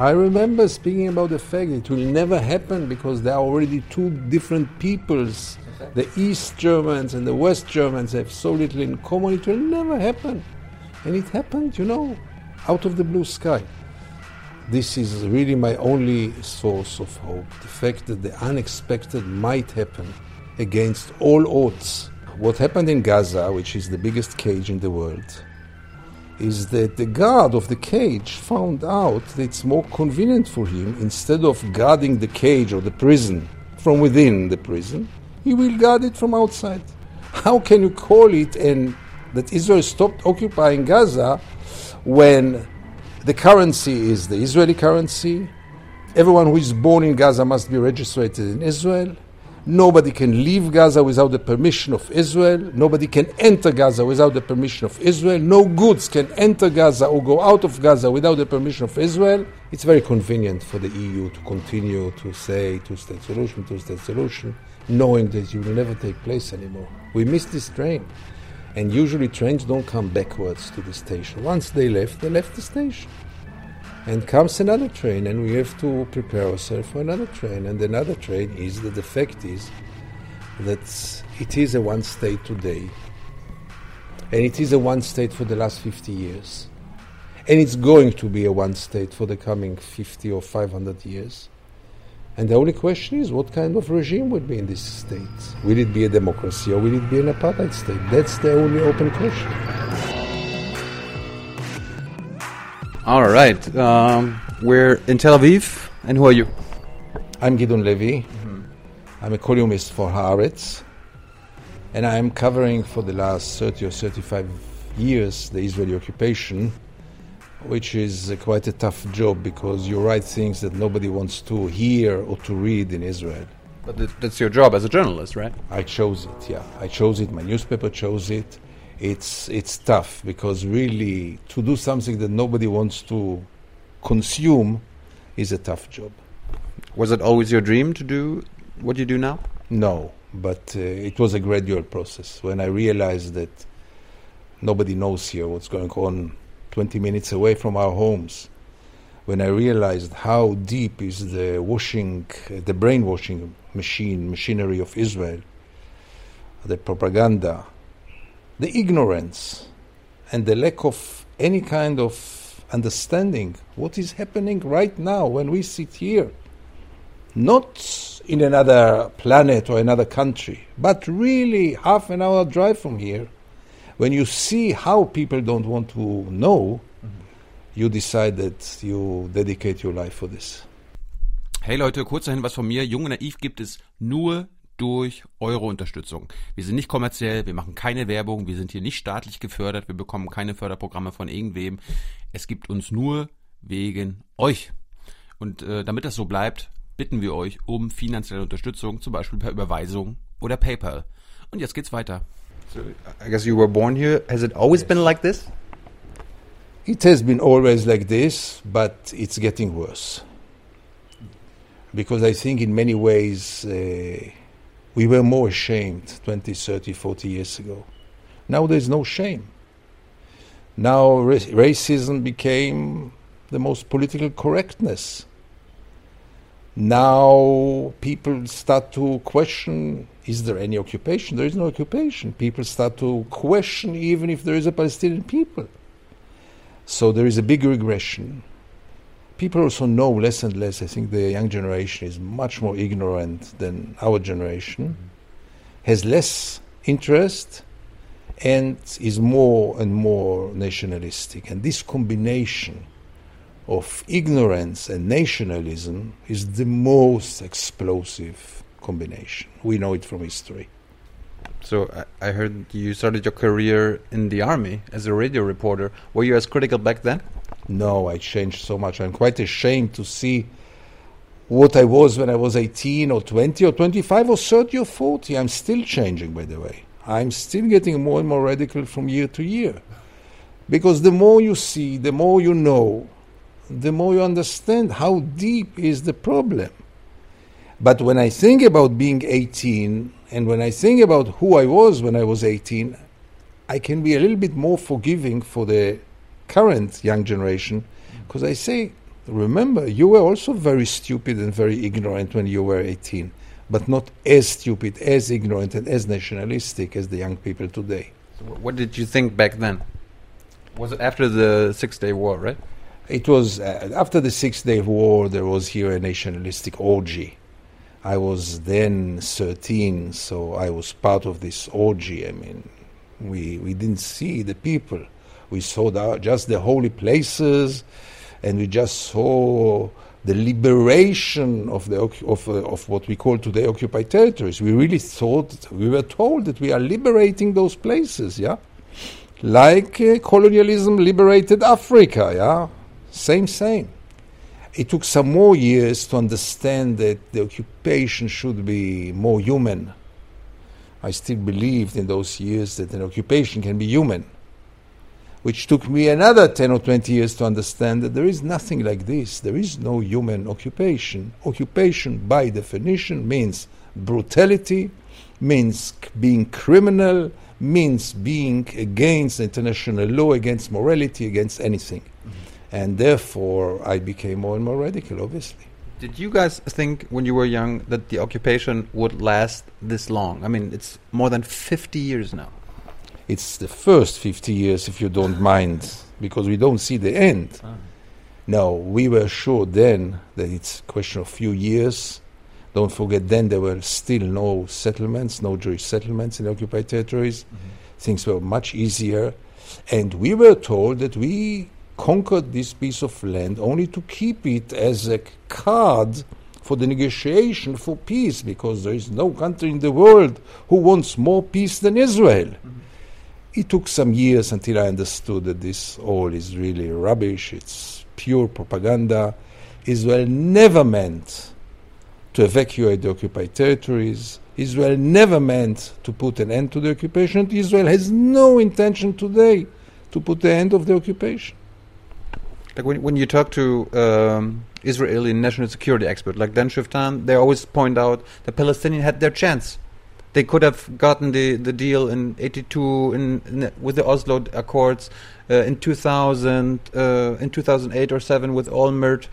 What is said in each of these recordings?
I remember speaking about the fact it will never happen because there are already two different peoples. The East Germans and the West Germans have so little in common, it will never happen. And it happened, you know, out of the blue sky. This is really my only source of hope the fact that the unexpected might happen against all odds. What happened in Gaza, which is the biggest cage in the world, is that the guard of the cage found out that it's more convenient for him, instead of guarding the cage or the prison from within the prison, he will guard it from outside. How can you call it and that Israel stopped occupying Gaza when the currency is the Israeli currency? Everyone who is born in Gaza must be registered in Israel. Nobody can leave Gaza without the permission of Israel. Nobody can enter Gaza without the permission of Israel. No goods can enter Gaza or go out of Gaza without the permission of Israel. It's very convenient for the EU to continue to say two state solution, two state solution, knowing that it will never take place anymore. We missed this train. And usually trains don't come backwards to the station. Once they left, they left the station and comes another train and we have to prepare ourselves for another train. And another train is that the fact is that it is a one state today. And it is a one state for the last 50 years. And it's going to be a one state for the coming 50 or 500 years. And the only question is what kind of regime would be in this state? Will it be a democracy or will it be an apartheid state? That's the only open question All right. Um, we're in Tel Aviv, and who are you? I'm Gideon Levy. I'm a columnist for Haaretz, and I'm covering for the last 30 or 35 years the Israeli occupation, which is uh, quite a tough job because you write things that nobody wants to hear or to read in Israel. But that's your job as a journalist, right? I chose it, yeah. I chose it, my newspaper chose it. It's, it's tough because really to do something that nobody wants to consume is a tough job. Was it always your dream to do what you do now? No, but uh, it was a gradual process. When I realized that nobody knows here what's going on 20 minutes away from our homes, when I realized how deep is the washing, uh, the brainwashing machine, machinery of Israel, the propaganda, the ignorance, and the lack of any kind of understanding what is happening right now when we sit here not in another planet or another country, but really half an hour drive from here, when you see how people don't want to know, mhm. you decide that you dedicate your life for this. Hey Leute, kurz dahin was von mir. Jung und Naiv gibt es nur durch eure Unterstützung. Wir sind nicht kommerziell, wir machen keine Werbung, wir sind hier nicht staatlich gefördert, wir bekommen keine Förderprogramme von irgendwem. Es gibt uns nur wegen euch. Und äh, damit das so bleibt, bitten wir euch um finanzielle Unterstützung, zum Beispiel per Überweisung oder PayPal. Und jetzt geht's weiter. So, I guess you were born here. Has it always been like this? It has been always like this, but it's getting worse. Because I think in many ways uh, we were more ashamed 20, 30, 40 years ago. Now there's no shame. Now ra- racism became the most political correctness. Now people start to question is there any occupation? There is no occupation. People start to question even if there is a Palestinian people. So there is a big regression. People also know less and less. I think the young generation is much more ignorant than our generation, mm-hmm. has less interest, and is more and more nationalistic. And this combination of ignorance and nationalism is the most explosive combination. We know it from history. So I heard you started your career in the army as a radio reporter. Were you as critical back then? No, I changed so much. I'm quite ashamed to see what I was when I was 18 or 20 or 25 or 30 or 40. I'm still changing, by the way. I'm still getting more and more radical from year to year. Because the more you see, the more you know, the more you understand how deep is the problem. But when I think about being 18 and when I think about who I was when I was 18, I can be a little bit more forgiving for the current young generation because I say Remember, you were also very stupid and very ignorant when you were 18, but not as stupid, as ignorant, and as nationalistic as the young people today. So what did you think back then? Was it after the Six Day War, right? It was uh, after the Six Day War, there was here a nationalistic orgy. I was then 13, so I was part of this orgy. I mean, we, we didn't see the people. We saw the, just the holy places, and we just saw the liberation of, the, of, uh, of what we call today occupied territories. We really thought, we were told that we are liberating those places, yeah? Like uh, colonialism liberated Africa, yeah? Same, same. It took some more years to understand that the occupation should be more human. I still believed in those years that an occupation can be human which took me another 10 or 20 years to understand that there is nothing like this. There is no human occupation. Occupation, by definition, means brutality, means being criminal, means being against international law, against morality, against anything. Mm-hmm. And therefore, I became more and more radical, obviously. Did you guys think when you were young that the occupation would last this long? I mean, it's more than 50 years now it's the first 50 years, if you don't mind, because we don't see the end. Ah. No, we were sure then that it's a question of few years. Don't forget, then there were still no settlements, no Jewish settlements in the occupied territories. Mm-hmm. Things were much easier. And we were told that we conquered this piece of land only to keep it as a card for the negotiation for peace, because there is no country in the world who wants more peace than Israel. Mm-hmm. It took some years until I understood that this all is really rubbish, it's pure propaganda. Israel never meant to evacuate the occupied territories. Israel never meant to put an end to the occupation. Israel has no intention today to put the end of the occupation. Like when, when you talk to um, Israeli national security expert like Dan Schueftan, they always point out the Palestinians had their chance. They could have gotten the, the deal in 82 in, in with the Oslo Accords uh, in 2000 uh, in 2008 or 7 with Olmert.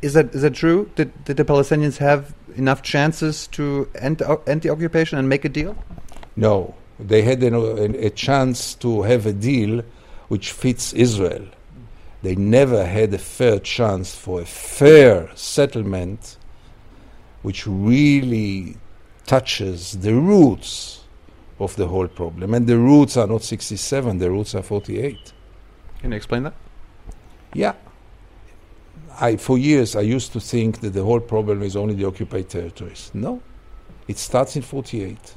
Is that is that true? Did, did the Palestinians have enough chances to end, uh, end the occupation and make a deal? No. They had an, a chance to have a deal which fits Israel they never had a fair chance for a fair settlement which really touches the roots of the whole problem. And the roots are not 67, the roots are 48. Can you explain that? Yeah. I, for years, I used to think that the whole problem is only the occupied territories. No. It starts in 48.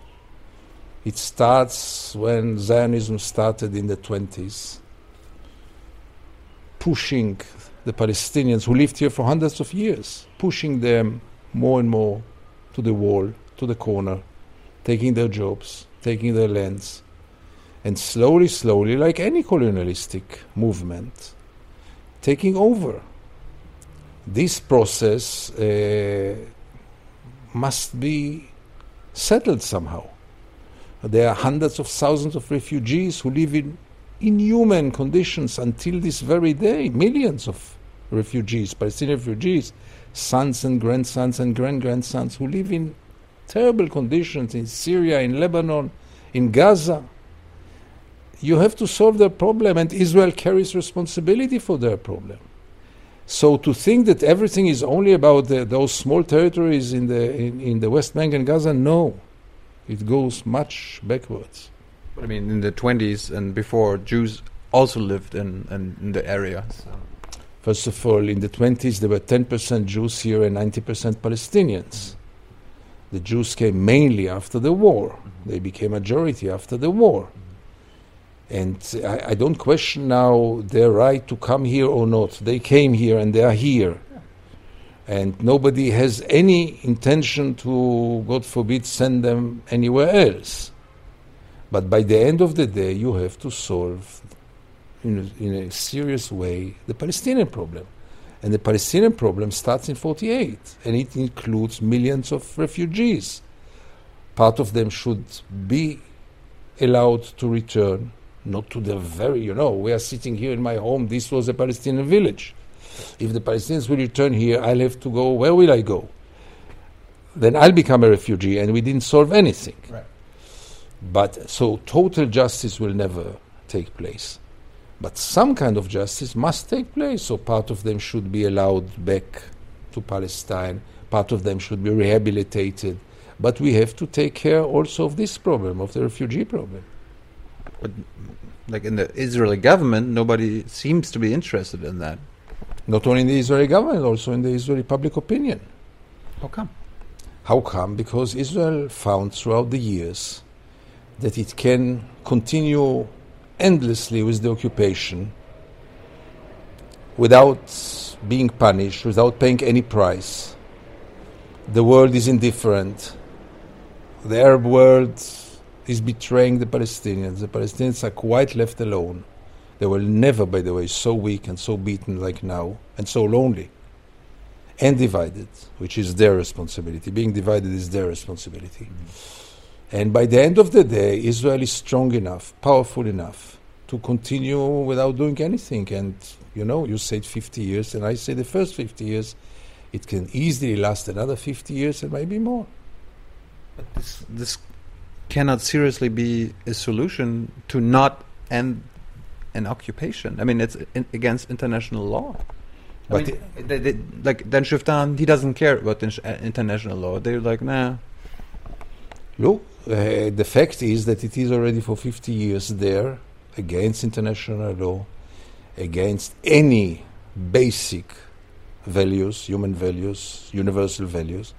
It starts when Zionism started in the 20s, pushing the Palestinians who lived here for hundreds of years, pushing them more and more to the wall, to the corner, taking their jobs, taking their lands, and slowly, slowly, like any colonialistic movement, taking over. This process uh, must be settled somehow. There are hundreds of thousands of refugees who live in inhuman conditions until this very day. Millions of refugees, Palestinian refugees, sons and grandsons and grand grandsons who live in terrible conditions in Syria, in Lebanon, in Gaza. You have to solve their problem, and Israel carries responsibility for their problem. So to think that everything is only about the, those small territories in the in, in, the West Bank and Gaza, no, it goes much backwards. But I mean, in the 20s and before, Jews also lived in, in, in the area. So. First of all, in the 20s, there were 10% Jews here and 90% Palestinians. The Jews came mainly after the war. Mm-hmm. They became majority after the war. Mm-hmm. And I, I, don't question now their right to come here or not. They came here and they are here. And nobody has any intention to, God forbid, send them anywhere else. But by the end of the day, you have to solve, in a, in a serious way, the Palestinian problem. And the Palestinian problem starts in 48, and it includes millions of refugees. Part of them should be allowed to return, not to the very, you know, we are sitting here in my home, this was a Palestinian village. If the Palestinians will return here, I'll have to go. Where will I go? Then I'll become a refugee, and we didn't solve anything. Right. But so total justice will never take place. But some kind of justice must take place. So part of them should be allowed back to Palestine. Part of them should be rehabilitated. But we have to take care also of this problem, of the refugee problem. But like in the Israeli government, nobody seems to be interested in that. Not only in the Israeli government, also in the Israeli public opinion. How come? How come? Because Israel found throughout the years that it can continue endlessly with the occupation without being punished, without paying any price. The world is indifferent. The Arab world is betraying the Palestinians. The Palestinians are quite left alone. They were never, by the way, so weak and so beaten like now, and so lonely and divided, which is their responsibility. Being divided is their responsibility. Mm-hmm. And by the end of the day, Israel is strong enough, powerful enough to continue without doing anything. And, you know, you said 50 years, and I say the first 50 years, it can easily last another 50 years and maybe more. But this, this cannot seriously be a solution to not end an occupation. I mean, it's in, against international law. But I mean, they, they, like Dan Schueftan, he doesn't care about uh, international law. They're like, nah. Look, uh, the fact is that it is already for 50 years there against international law, against any basic values, human values, universal values,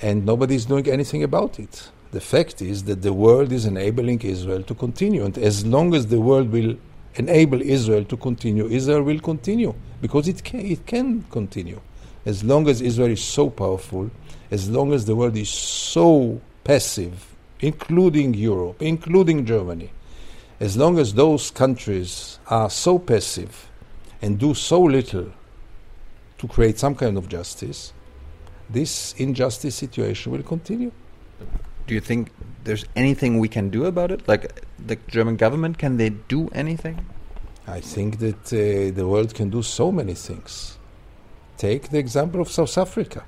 and nobody is doing anything about it. The fact is that the world is enabling Israel to continue, and as long as the world will enable Israel to continue, Israel will continue because it can, it can continue. As long as Israel is so powerful, as long as the world is so passive, including Europe, including Germany, as long as those countries are so passive and do so little to create some kind of justice, this injustice situation will continue. Do you think there's anything we can do about it? Like the German government, can they do anything? I think that uh, the world can do so many things. Take the example of South Africa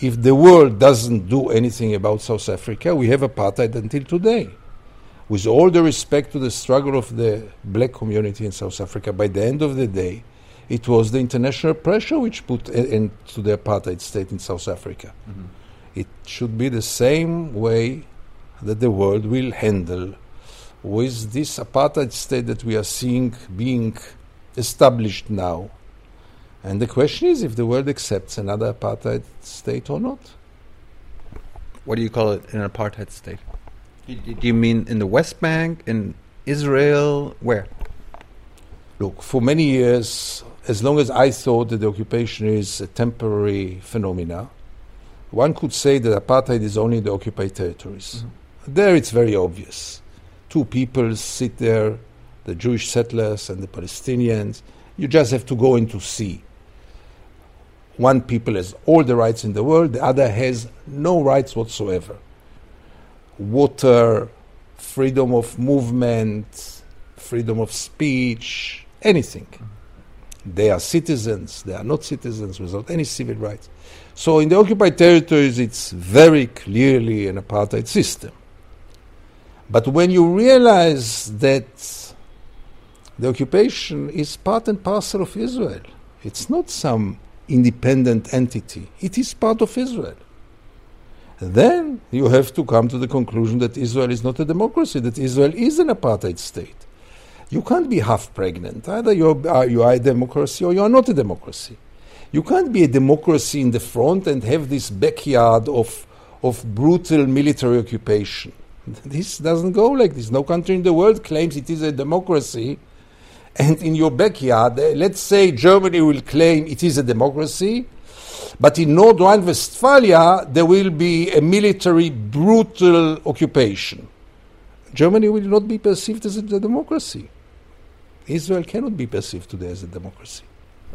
if the world doesn't do anything about South Africa, we have apartheid until today. With all the respect to the struggle of the black community in South Africa, by the end of the day, it was the international pressure which put an end to the apartheid state in South Africa. Mm-hmm. It should be the same way that the world will handle with this apartheid state that we are seeing being established now and the question is if the world accepts another apartheid state or not. What do you call it an apartheid state? Do you mean in the West Bank, in Israel, where? Look, for many years, as long as I thought that the occupation is a temporary phenomena, one could say that apartheid is only in the occupied territories. Mm-hmm. There it's very obvious. Two peoples sit there, the Jewish settlers and the Palestinians. You just have to go in to see. One people has all the rights in the world, the other has no rights whatsoever. Water, freedom of movement, freedom of speech, anything. They are citizens, they are not citizens without any civil rights. So in the occupied territories, it's very clearly an apartheid system. But when you realize that the occupation is part and parcel of Israel, it's not some independent entity. It is part of Israel. Then you have to come to the conclusion that Israel is not a democracy, that Israel is an apartheid state. You can't be half pregnant. Either you're, uh, you are a democracy or you are not a democracy. You can't be a democracy in the front and have this backyard of, of brutal military occupation. This doesn't go like this. No country in the world claims it is a democracy and in your backyard, uh, let's say Germany will claim it is a democracy, but in North Rhine-Westphalia there will be a military brutal occupation. Germany will not be perceived as a democracy. Israel cannot be perceived today as a democracy.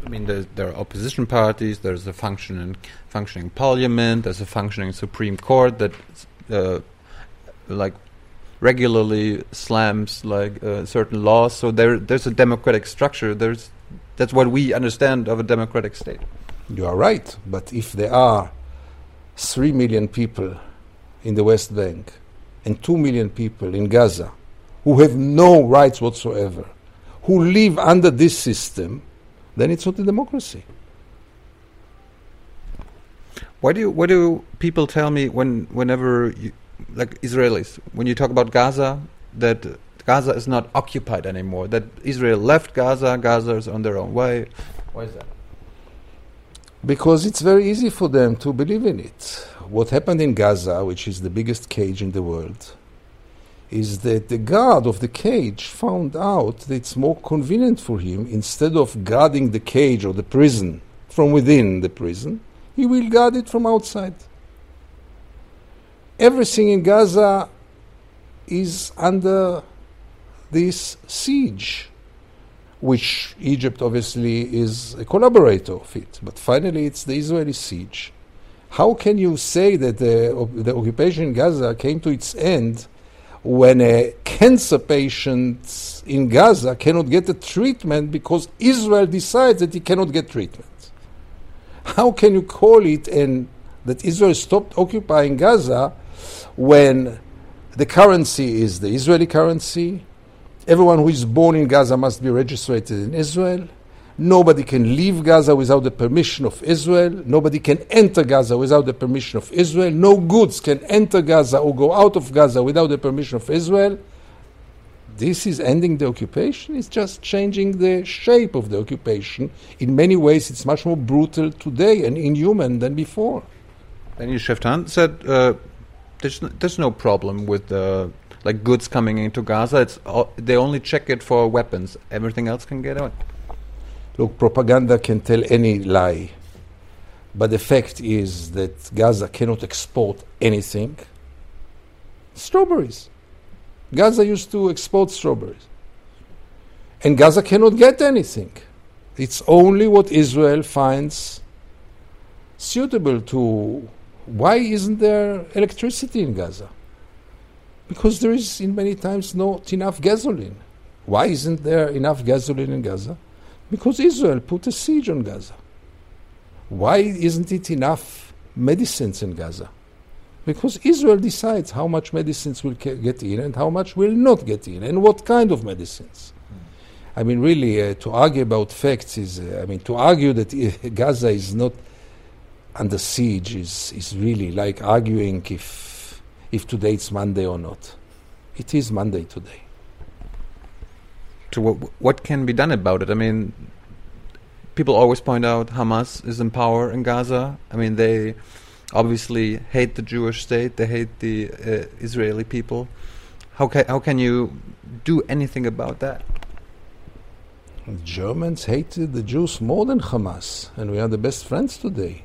I mean, there, there, are opposition parties. There's a functioning, functioning parliament. There's a functioning Supreme Court that, uh, like, regularly slams like uh, certain laws. So there, there's a democratic structure. There's that's what we understand of a democratic state. You are right, but if there are three million people in the West Bank and two million people in Gaza who have no rights whatsoever, who live under this system, then it's not a democracy. Why do you, why do people tell me when whenever you, like Israelis when you talk about Gaza that Gaza is not occupied anymore that Israel left Gaza Gaza is on their own way. why is that Because it's very easy for them to believe in it. What happened in Gaza, which is the biggest cage in the world, is that the guard of the cage found out that it's more convenient for him, instead of guarding the cage or the prison from within the prison, he will guard it from outside. Everything in Gaza is under this siege which Egypt obviously is a collaborator of it. But finally, it's the Israeli siege. How can you say that the, the occupation in Gaza came to its end when a cancer patient in Gaza cannot get the treatment because Israel decides that he cannot get treatment? How can you call it and that Israel stopped occupying Gaza when the currency is the Israeli currency, Everyone who is born in Gaza must be registered in Israel. Nobody can leave Gaza without the permission of Israel. Nobody can enter Gaza without the permission of Israel. No goods can enter Gaza or go out of Gaza without the permission of Israel. This is ending the occupation. It's just changing the shape of the occupation. In many ways, it's much more brutal today and inhuman than before. Daniel Schueftan said uh, there's, no, there's no problem with the like goods coming into Gaza. It's all, they only check it for weapons. Everything else can get out. Look, propaganda can tell any lie, but the fact is that Gaza cannot export anything. Strawberries. Gaza used to export strawberries. And Gaza cannot get anything. It's only what Israel finds suitable to. Why isn't there electricity in Gaza? Because there is, in many times, not enough gasoline. Why isn't there enough gasoline in Gaza? Because Israel put a siege on Gaza. Why isn't it enough medicines in Gaza? Because Israel decides how much medicines will get in and how much will not get in, and what kind of medicines. I mean, really, uh, to argue about facts is, uh, I mean, to argue that uh, Gaza is not under siege is, is really like arguing if if today it's Monday or not. It is Monday today. So what, what can be done about it? I mean, people always point out Hamas is in power in Gaza. I mean, they obviously hate the Jewish state. They hate the uh, Israeli people. How can how can you do anything about that? The Germans hated the Jews more than Hamas, and we are the best friends today.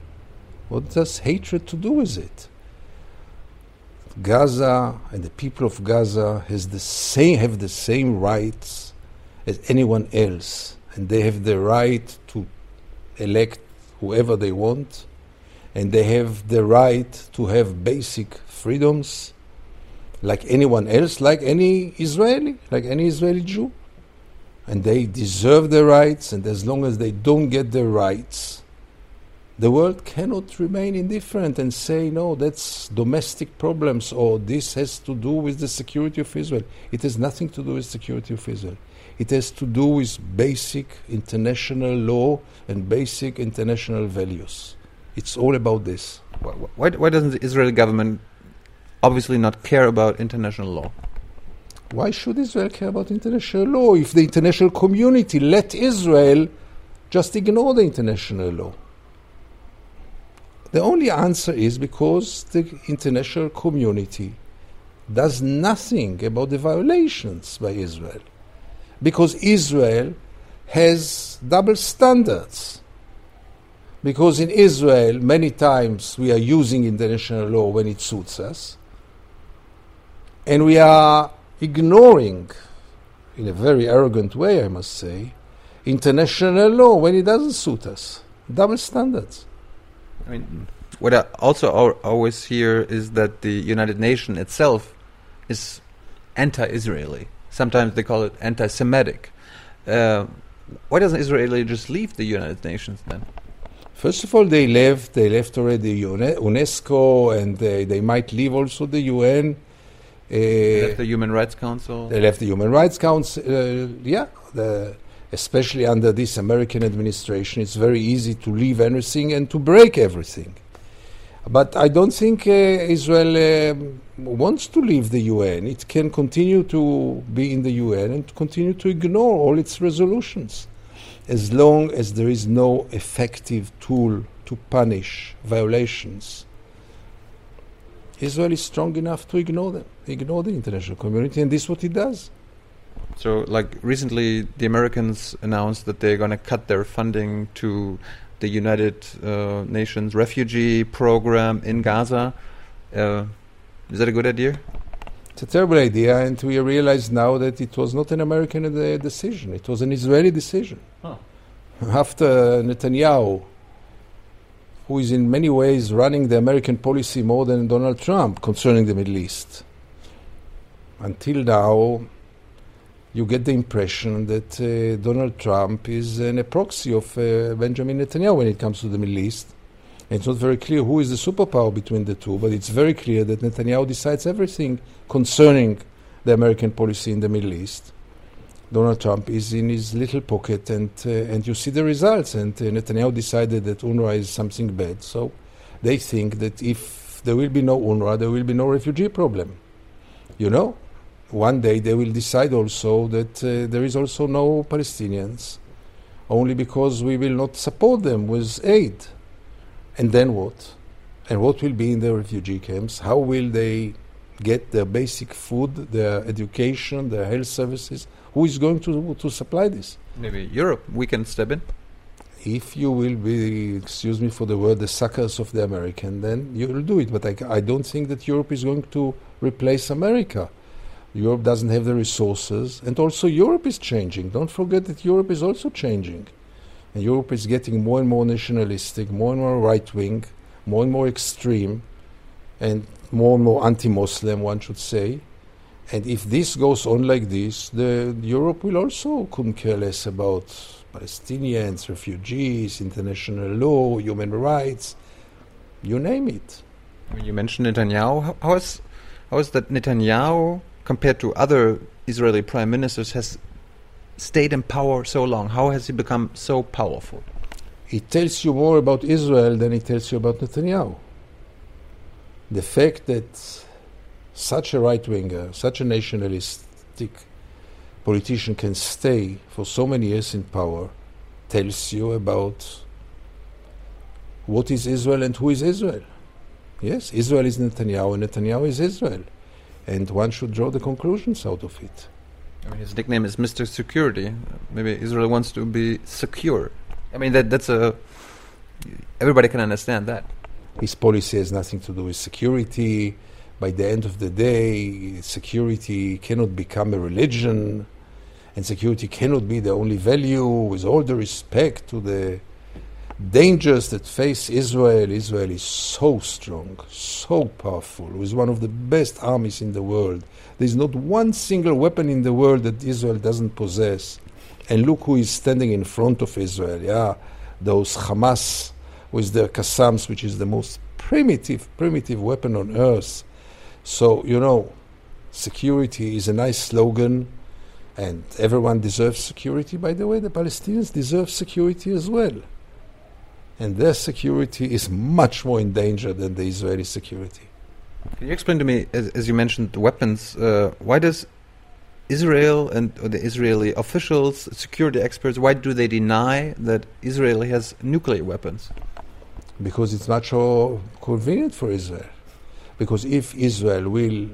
What does hatred to do with it? Gaza and the people of Gaza has the same, have the same rights as anyone else, and they have the right to elect whoever they want, and they have the right to have basic freedoms like anyone else, like any Israeli, like any Israeli Jew. And they deserve their rights, and as long as they don't get their rights, the world cannot remain indifferent and say, no, that's domestic problems or this has to do with the security of Israel. It has nothing to do with security of Israel. It has to do with basic international law and basic international values. It's all about this. Why, why doesn't the Israeli government obviously not care about international law? Why should Israel care about international law if the international community let Israel just ignore the international law? The only answer is because the international community does nothing about the violations by Israel. Because Israel has double standards. Because in Israel, many times we are using international law when it suits us, and we are ignoring, in a very arrogant way, I must say, international law when it doesn't suit us. Double standards. I mean, what I also always hear is that the United Nations itself is anti-Israeli. Sometimes they call it anti-Semitic. Uh, Why doesn't Israel just leave the United Nations then? First of all, they left. They left already UNESCO, and they, they might leave also the UN. Uh, They left the Human Rights Council. They left the Human Rights Council. Uh, yeah, the, especially under this American administration, it's very easy to leave everything and to break everything. But I don't think uh, Israel um, wants to leave the UN. It can continue to be in the UN and continue to ignore all its resolutions as long as there is no effective tool to punish violations. Israel is strong enough to ignore them, ignore the international community, and this is what it does. So, like recently, the Americans announced that they're going to cut their funding to the United uh, Nations refugee program in Gaza. Uh, is that a good idea? It's a terrible idea, and we realize now that it was not an American uh, decision, it was an Israeli decision. Huh. After Netanyahu, who is in many ways running the American policy more than Donald Trump concerning the Middle East. Until now, you get the impression that uh, Donald Trump is an, a proxy of uh, Benjamin Netanyahu when it comes to the Middle East. It's not very clear who is the superpower between the two, but it's very clear that Netanyahu decides everything concerning the American policy in the Middle East. Donald Trump is in his little pocket, and uh, and you see the results. And uh, Netanyahu decided that UNRWA is something bad, so they think that if there will be no UNRWA, there will be no refugee problem. You know, one day they will decide also that uh, there is also no Palestinians, only because we will not support them with aid. And then what? And what will be in the refugee camps? How will they get their basic food, their education, their health services? Who is going to, to supply this? Maybe Europe. We can step in. If you will be, excuse me for the word, the suckers of the American, then you will do it. But I, I don't think that Europe is going to replace America. Europe doesn't have the resources, and also Europe is changing. Don't forget that Europe is also changing. And Europe is getting more and more nationalistic, more and more right wing, more and more extreme, and more and more anti Muslim, one should say. And if this goes on like this, the Europe will also couldn't care less about Palestinians, refugees, international law, human rights, you name it. You mentioned Netanyahu. How is how is that Netanyahu compared to other Israeli prime ministers has stayed in power so long? How has he become so powerful? It tells you more about Israel than it tells you about Netanyahu. The fact that such a right winger, such a nationalistic politician can stay for so many years in power tells you about what is Israel and who is Israel. Yes, Israel is Netanyahu and Netanyahu is Israel. And one should draw the conclusions out of it. I mean, his nickname is Mr. Security. Maybe Israel wants to be secure. I mean, that that's a everybody can understand that. His policy has nothing to do with security. By the end of the day, security cannot become a religion, and security cannot be the only value. With all the respect to the dangers that face Israel, Israel is so strong, so powerful, with one of the best armies in the world. There is not one single weapon in the world that Israel doesn't possess. And look who is standing in front of Israel. Yeah, those Hamas with their Qassams, which is the most primitive, primitive weapon on earth. So, you know, security is a nice slogan, and everyone deserves security. By the way, the Palestinians deserve security as well. And their security is much more in danger than the Israeli security. Can you explain to me, as, as you mentioned, the weapons? Uh, why does Israel and the Israeli officials, security experts, why do they deny that Israel has nuclear weapons? Because it's much more convenient for Israel. Because if Israel will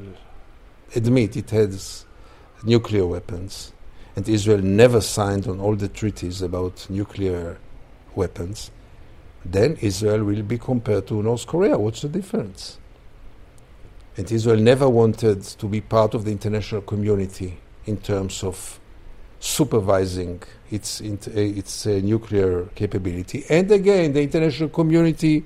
admit it has nuclear weapons, and Israel never signed on all the treaties about nuclear weapons, then Israel will be compared to North Korea. What's the difference? And Israel never wanted to be part of the international community in terms of supervising its, uh, its uh, nuclear capability. And again, the international community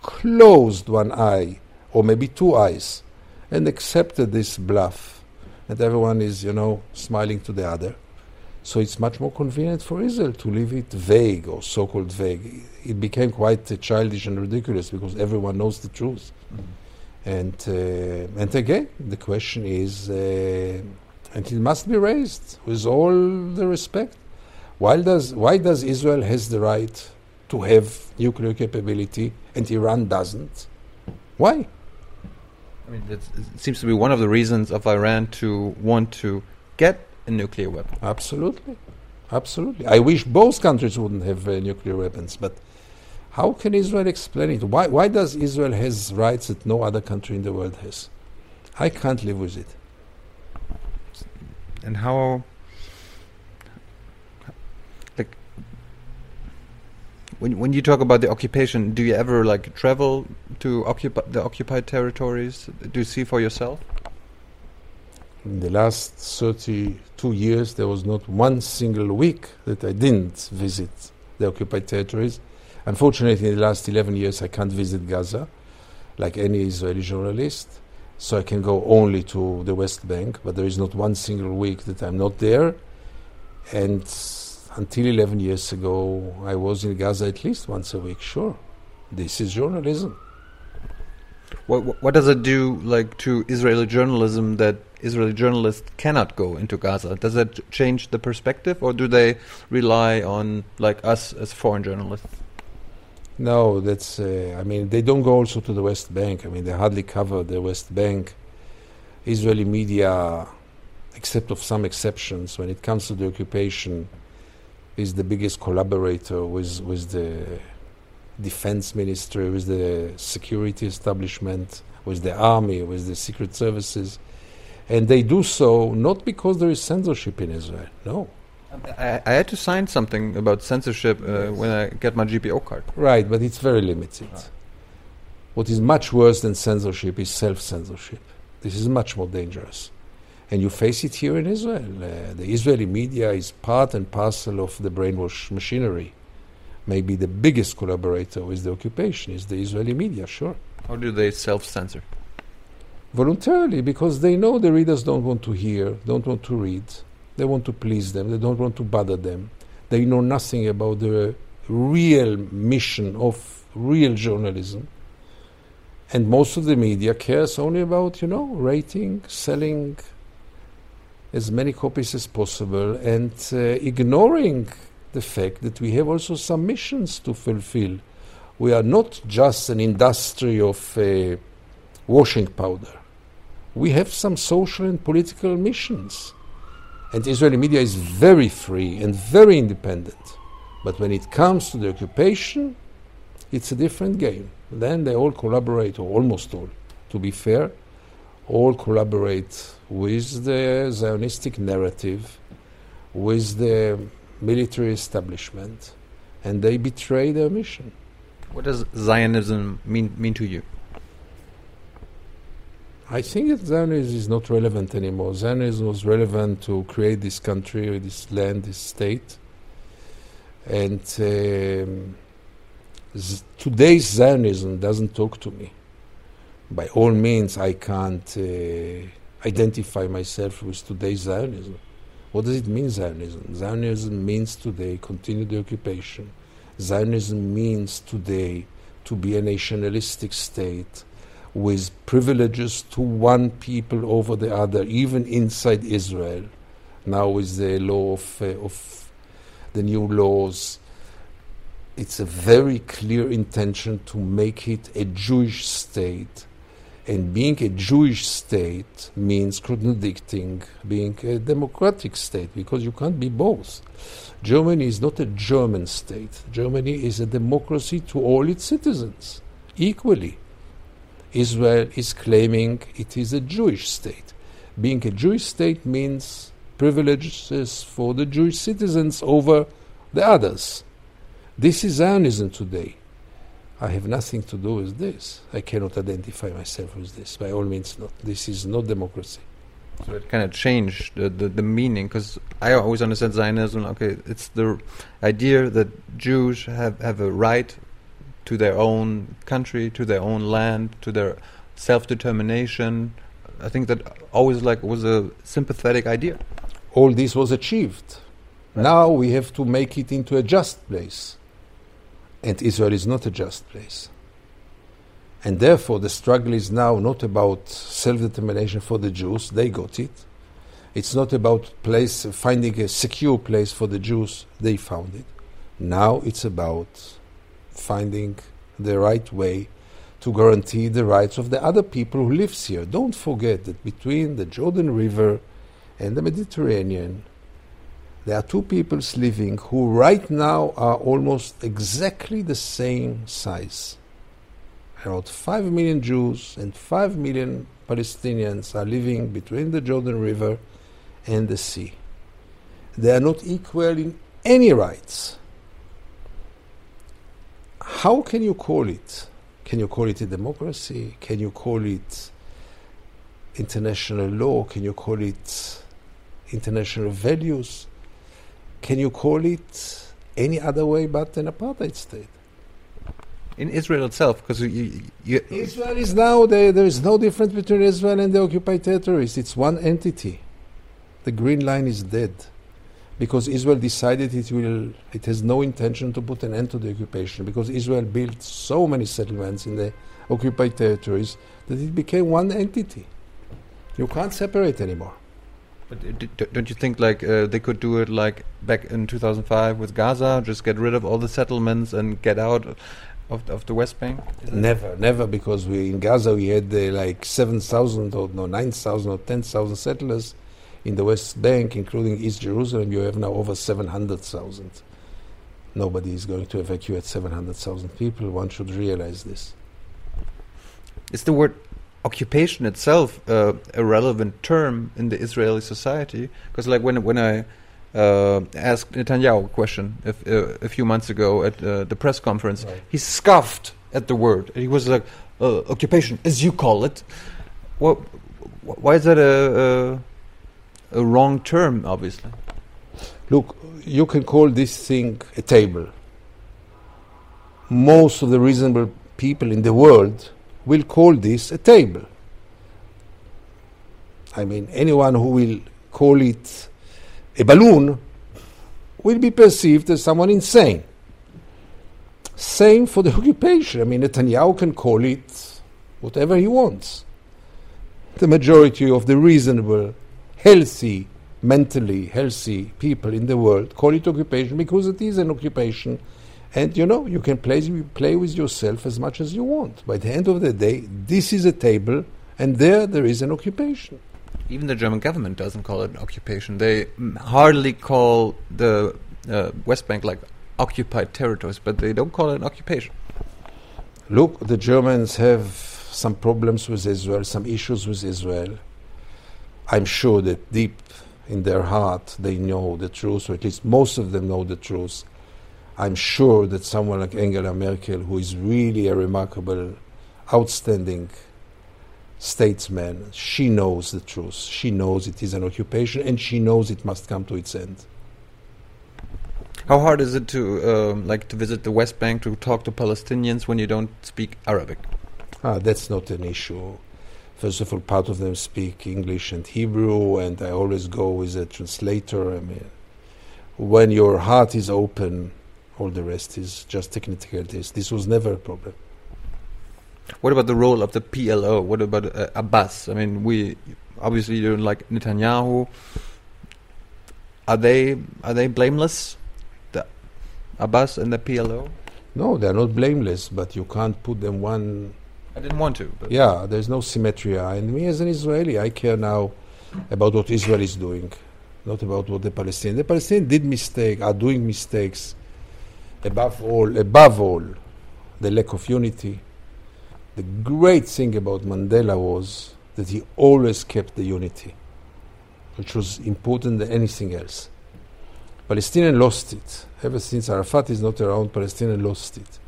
closed one eye, or maybe two eyes, and accepted this bluff. And everyone is, you know, smiling to the other. So it's much more convenient for Israel to leave it vague or so-called vague. It became quite uh, childish and ridiculous because everyone knows the truth. And uh, and again, the question is, uh, and it must be raised with all the respect. Why does why does Israel has the right to have nuclear capability and Iran doesn't? Why? I mean, that's, it seems to be one of the reasons of Iran to want to get a nuclear weapon. Absolutely, absolutely. I wish both countries wouldn't have uh, nuclear weapons, but how can Israel explain it? Why, why does Israel has rights that no other country in the world has? I can't live with it. And how, like, when when you talk about the occupation, do you ever like travel to occupy the occupied territories? Do you see for yourself? In the last 32 years, there was not one single week that I didn't visit the occupied territories. Unfortunately, in the last 11 years, I can't visit Gaza like any Israeli journalist. So I can go only to the West Bank, but there is not one single week that I'm not there. And until 11 years ago, I was in Gaza at least once a week. Sure, this is journalism. What, what does it do like to Israeli journalism that Israeli journalists cannot go into Gaza? Does that change the perspective, or do they rely on like us as foreign journalists? No, that's. Uh, I mean, they don't go also to the West Bank. I mean, they hardly cover the West Bank. Israeli media, except of some exceptions, when it comes to the occupation, is the biggest collaborator with with the defense ministry, with the security establishment, with the army, with the secret services, and they do so not because there is censorship in Israel. No, I, I had to sign something about censorship uh, when I get my GPO card. Right, but it's very limited. What is much worse than censorship is self censorship. This is much more dangerous. And you face it here in Israel. Uh, the Israeli media is part and parcel of the brainwash machinery. Maybe the biggest collaborator with the occupation is the Israeli media, sure. How do they self censor? Voluntarily, because they know the readers don't want to hear, don't want to read. They want to please them, they don't want to bother them. They know nothing about the real mission of real journalism. And most of the media cares only about, you know, rating, selling as many copies as possible, and uh, ignoring the fact that we have also some missions to fulfill. We are not just an industry of uh, washing powder. We have some social and political missions. And Israeli media is very free and very independent. But when it comes to the occupation, it's a different game. Then they all collaborate, or almost all, to be fair, all collaborate with the Zionistic narrative, with the military establishment, and they betray their mission. What does Zionism mean mean to you? I think that Zionism is not relevant anymore. Zionism was relevant to create this country, this land, this state. And um, z- today's Zionism doesn't talk to me. By all means, I can't uh, identify myself with today's Zionism. What does it mean, Zionism? Zionism means today continue the occupation. Zionism means today to be a nationalistic state with privileges to one people over the other, even inside Israel. Now, with the law of, uh, of the new laws, it's a very clear intention to make it a Jewish state. And being a Jewish state means contradicting being a democratic state because you can't be both. Germany is not a German state. Germany is a democracy to all its citizens equally. Israel is claiming it is a Jewish state. Being a Jewish state means privileges for the Jewish citizens over the others. This is Zionism today. I have nothing to do with this. I cannot identify myself with this. By all means, not. This is not democracy. So it kind of changed the, the, the meaning because I always understand Zionism. Okay, it's the idea that Jews have, have a right to their own country, to their own land, to their self determination. I think that always like was a sympathetic idea. All this was achieved. Now we have to make it into a just place. And Israel is not a just place. And therefore, the struggle is now not about self determination for the Jews, they got it. It's not about place, finding a secure place for the Jews, they found it. Now it's about finding the right way to guarantee the rights of the other people who lives here. Don't forget that between the Jordan River and the Mediterranean, there are two peoples living who right now are almost exactly the same size. About 5 million Jews and 5 million Palestinians are living between the Jordan River and the sea. They are not equal in any rights. How can you call it? Can you call it a democracy? Can you call it international law? Can you call it international values? Can you call it any other way but an apartheid state? In Israel itself, because you, you, Israel is now there. There is no difference between Israel and the occupied territories. It's one entity. The green line is dead because Israel decided it will. It has no intention to put an end to the occupation because Israel built so many settlements in the occupied territories that it became one entity. You can't separate anymore. But uh, don't you think like uh, they could do it like back in 2005 with Gaza, just get rid of all the settlements and get out of, of the West Bank? Never, never, because we in Gaza we had uh, like seven thousand or no nine thousand or ten thousand settlers. In the West Bank, including East Jerusalem, you have now over seven hundred thousand. Nobody is going to evacuate seven hundred thousand people. One should realize this. Is the word occupation itself uh, a relevant term in the Israeli society? Because like when when I uh, asked Netanyahu a question if, uh, a few months ago at uh, the press conference, Right. he scoffed at the word. He was like, uh, "Occupation, as you call it." What? Why is that a, a, a wrong term? Obviously, Look, you can call this thing a table. Most of the reasonable people in the world will call this a table. I mean, anyone who will call it a balloon will be perceived as someone insane. Same for the occupation. I mean, Netanyahu can call it whatever he wants. The majority of the reasonable, healthy, mentally healthy people in the world call it occupation because it is an occupation. And you know, you can play, play with yourself as much as you want. By the end of the day, this is a table, and there there is an occupation. even the German government doesn't call it an occupation. They hardly call the uh, West Bank like occupied territories, but they don't call it an occupation. Look, the Germans have some problems with Israel, some issues with Israel. I'm sure that deep in their heart they know the truth, or at least most of them know the truth. I'm sure that someone like Angela Merkel, who is really a remarkable, outstanding statesman, she knows the truth. She knows it is an occupation, and she knows it must come to its end. How hard is it to um, like to visit the West Bank to talk to Palestinians when you don't speak Arabic? Ah, that's not an issue. First of all, part of them speak English and Hebrew, and I always go with a translator. I mean, when your heart is open, all the rest is just technicalities. This was never a problem. What about the role of the PLO? What about uh, Abbas? I mean, we obviously don't like Netanyahu. Are they are they blameless? The Abbas and the PLO? No, they are not blameless, but you can't put them one. I didn't want to. But Yeah, there's no symmetry. And me as an Israeli, I care now about what Israel is doing, not about what the Palestinians. The Palestinians did mistake, are doing mistakes. Above all, above all, the lack of unity. The great thing about Mandela was that he always kept the unity, which was important than anything else. Palestinians lost it. Ever since Arafat is not around, Palestinians lost it.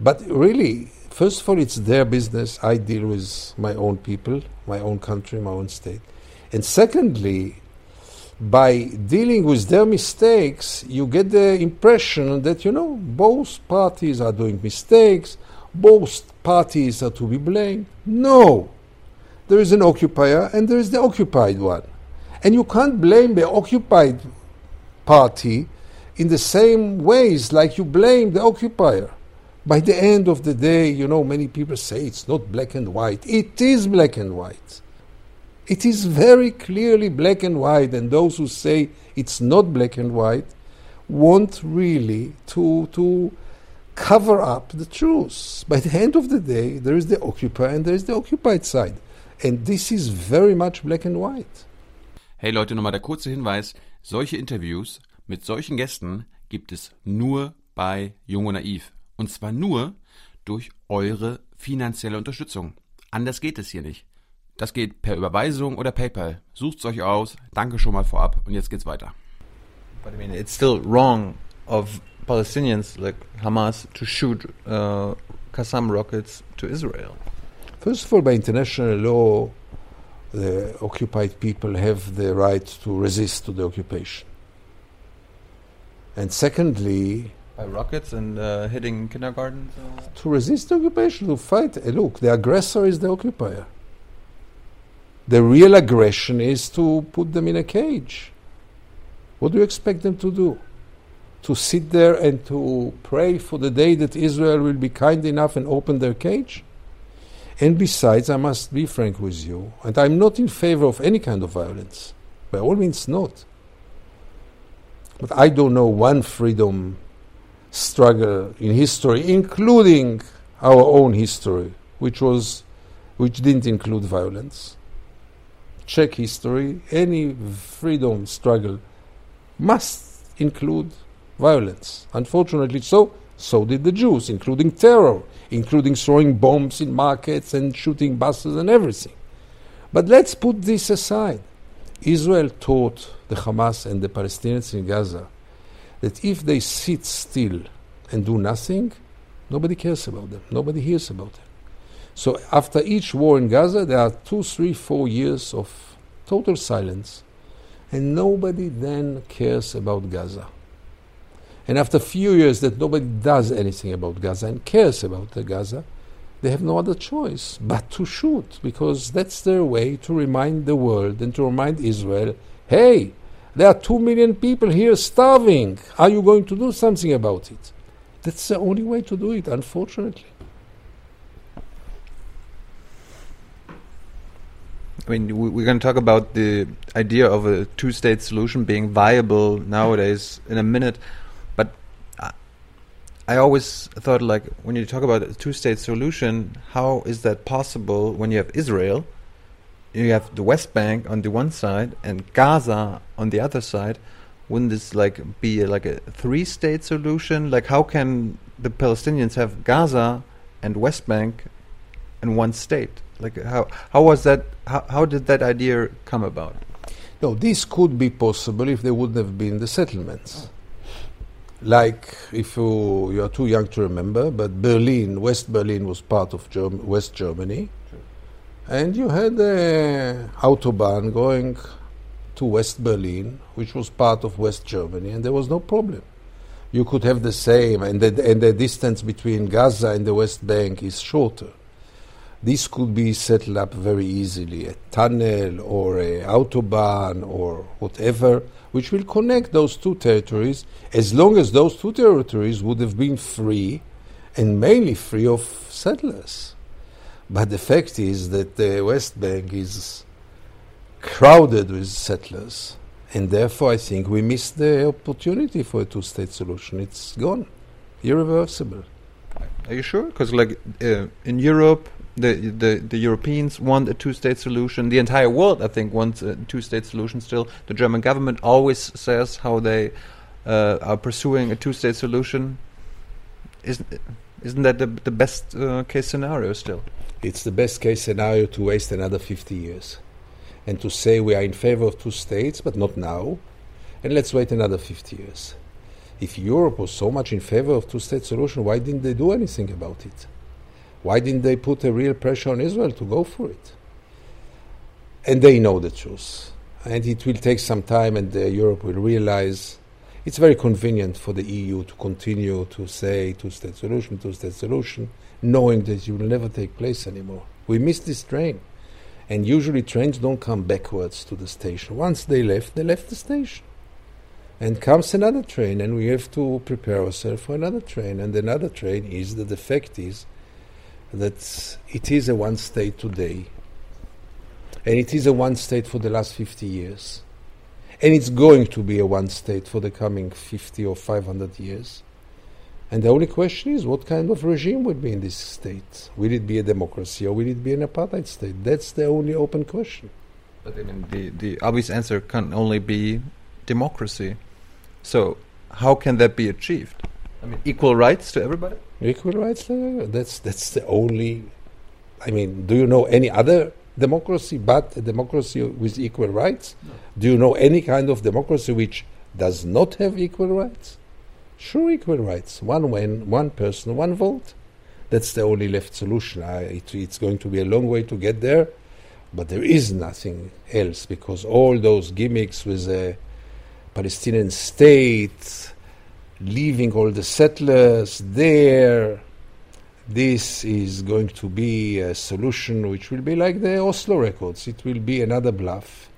But really, first of all, it's their business. I deal with my own people, my own country, my own state. And secondly, by dealing with their mistakes, you get the impression that, you know, both parties are doing mistakes, both parties are to be blamed. No. There is an occupier and there is the occupied one. And you can't blame the occupied party in the same ways like you blame the occupier. By the end of the day, you know, many people say it's not black and white. It is black and white. It is very clearly black and white, and those who say it's not black and white want really to, to cover up the truth. By the end of the day, there is the occupier and there is the occupied side. And this is very much black and white. Hey Leute, nochmal der kurze Hinweis. Solche Interviews mit solchen Gästen gibt es nur bei Jung und Naiv. Und zwar nur durch eure finanzielle Unterstützung. Anders geht es hier nicht. Das geht per Überweisung oder PayPal. Sucht's euch aus. Danke schon mal vorab. Und jetzt geht's weiter. But I mean, it's still wrong of Palestinians like Hamas to shoot uh, Qassam rockets to Israel. First of all, by international law, the occupied people have the right to resist to the occupation. And secondly, By rockets and uh, hitting kindergartens? To resist the occupation, to fight. Uh, Look, the aggressor is the occupier. The real aggression is to put them in a cage. What do you expect them to do? To sit there and to pray for the day that Israel will be kind enough and open their cage? And besides, I must be frank with you, and I'm not in favor of any kind of violence. By all means, not. But I don't know one freedom struggle in history, including our own history, which was, which didn't include violence. Check history. Any freedom struggle must include violence. Unfortunately, so so did the Jews, including terror, including throwing bombs in markets and shooting buses and everything. But let's put this aside. Israel taught the Hamas and the Palestinians in Gaza that if they sit still and do nothing, nobody cares about them. Nobody hears about them. So after each war in Gaza, there are two, three, four years of total silence, and nobody then cares about Gaza. And after a few years that nobody does anything about Gaza and cares about the Gaza, they have no other choice but to shoot because that's their way to remind the world and to remind Israel hey, there are two million people here starving. Are you going to do something about it? That's the only way to do it, unfortunately. I mean, we- we're going to talk about the idea of a two-state solution being viable nowadays in a minute, but I, I always thought, like, when you talk about a two-state solution, how is that possible when you have Israel, you have the West Bank on the one side and Gaza on the other side? Wouldn't this like be a, like a three-state solution? Like, how can the Palestinians have Gaza and West Bank in one state? Like, how how was that? How, how did that idea come about? No, this could be possible if there wouldn't have been the settlements. Like, if you, you are too young to remember, but Berlin, West Berlin was part of Germ- West Germany. And you had a Autobahn going to West Berlin, which was part of West Germany, and there was no problem. You could have the same, and the, and the distance between Gaza and the West Bank is shorter. This could be settled up very easily, a tunnel or a autobahn or whatever, which will connect those two territories, as long as those two territories would have been free, and mainly free of settlers. But the fact is that the West Bank is crowded with settlers, and therefore I think we missed the opportunity for a two-state solution. It's gone, irreversible. Are you sure? Because like uh, in Europe, the, the the Europeans want a two-state solution. The entire world, I think, wants a two-state solution. Still, the German government always says how they uh, are pursuing a two-state solution. Isn't isn't that the the best uh, case scenario still? It's the best case scenario to waste another 50 years and to say we are in favor of two states, but not now, and let's wait another 50 years. If Europe was so much in favor of two-state solution, why didn't they do anything about it? Why didn't they put a real pressure on Israel to go for it? And they know the truth. And it will take some time, and uh, Europe will realize it's very convenient for the EU to continue to say two-state solution, two-state solution, knowing that it will never take place anymore. We missed this train. And usually trains don't come backwards to the station. Once they left, they left the station. And comes another train, and we have to prepare ourselves for another train. And another train is the fact is that it is a one state today, and it is a one state for the last 50 years, and it's going to be a one state for the coming 50 or 500 years. And the only question is what kind of regime would be in this state? Will it be a democracy or will it be an apartheid state? That's the only open question. But I mean, the, the obvious answer can only be democracy. So, how can that be achieved? I mean, equal rights to everybody? Equal rights, uh, that's, that's the only. I mean, do you know any other democracy but a democracy with equal rights? No. Do you know any kind of democracy which does not have equal rights? Sure, equal rights. One man, one person, one vote. That's the only left solution. I, it, it's going to be a long way to get there, but there is nothing else because all those gimmicks with a Palestinian state, leaving all the settlers there, this is going to be a solution which will be like the Oslo Accords. It will be another bluff.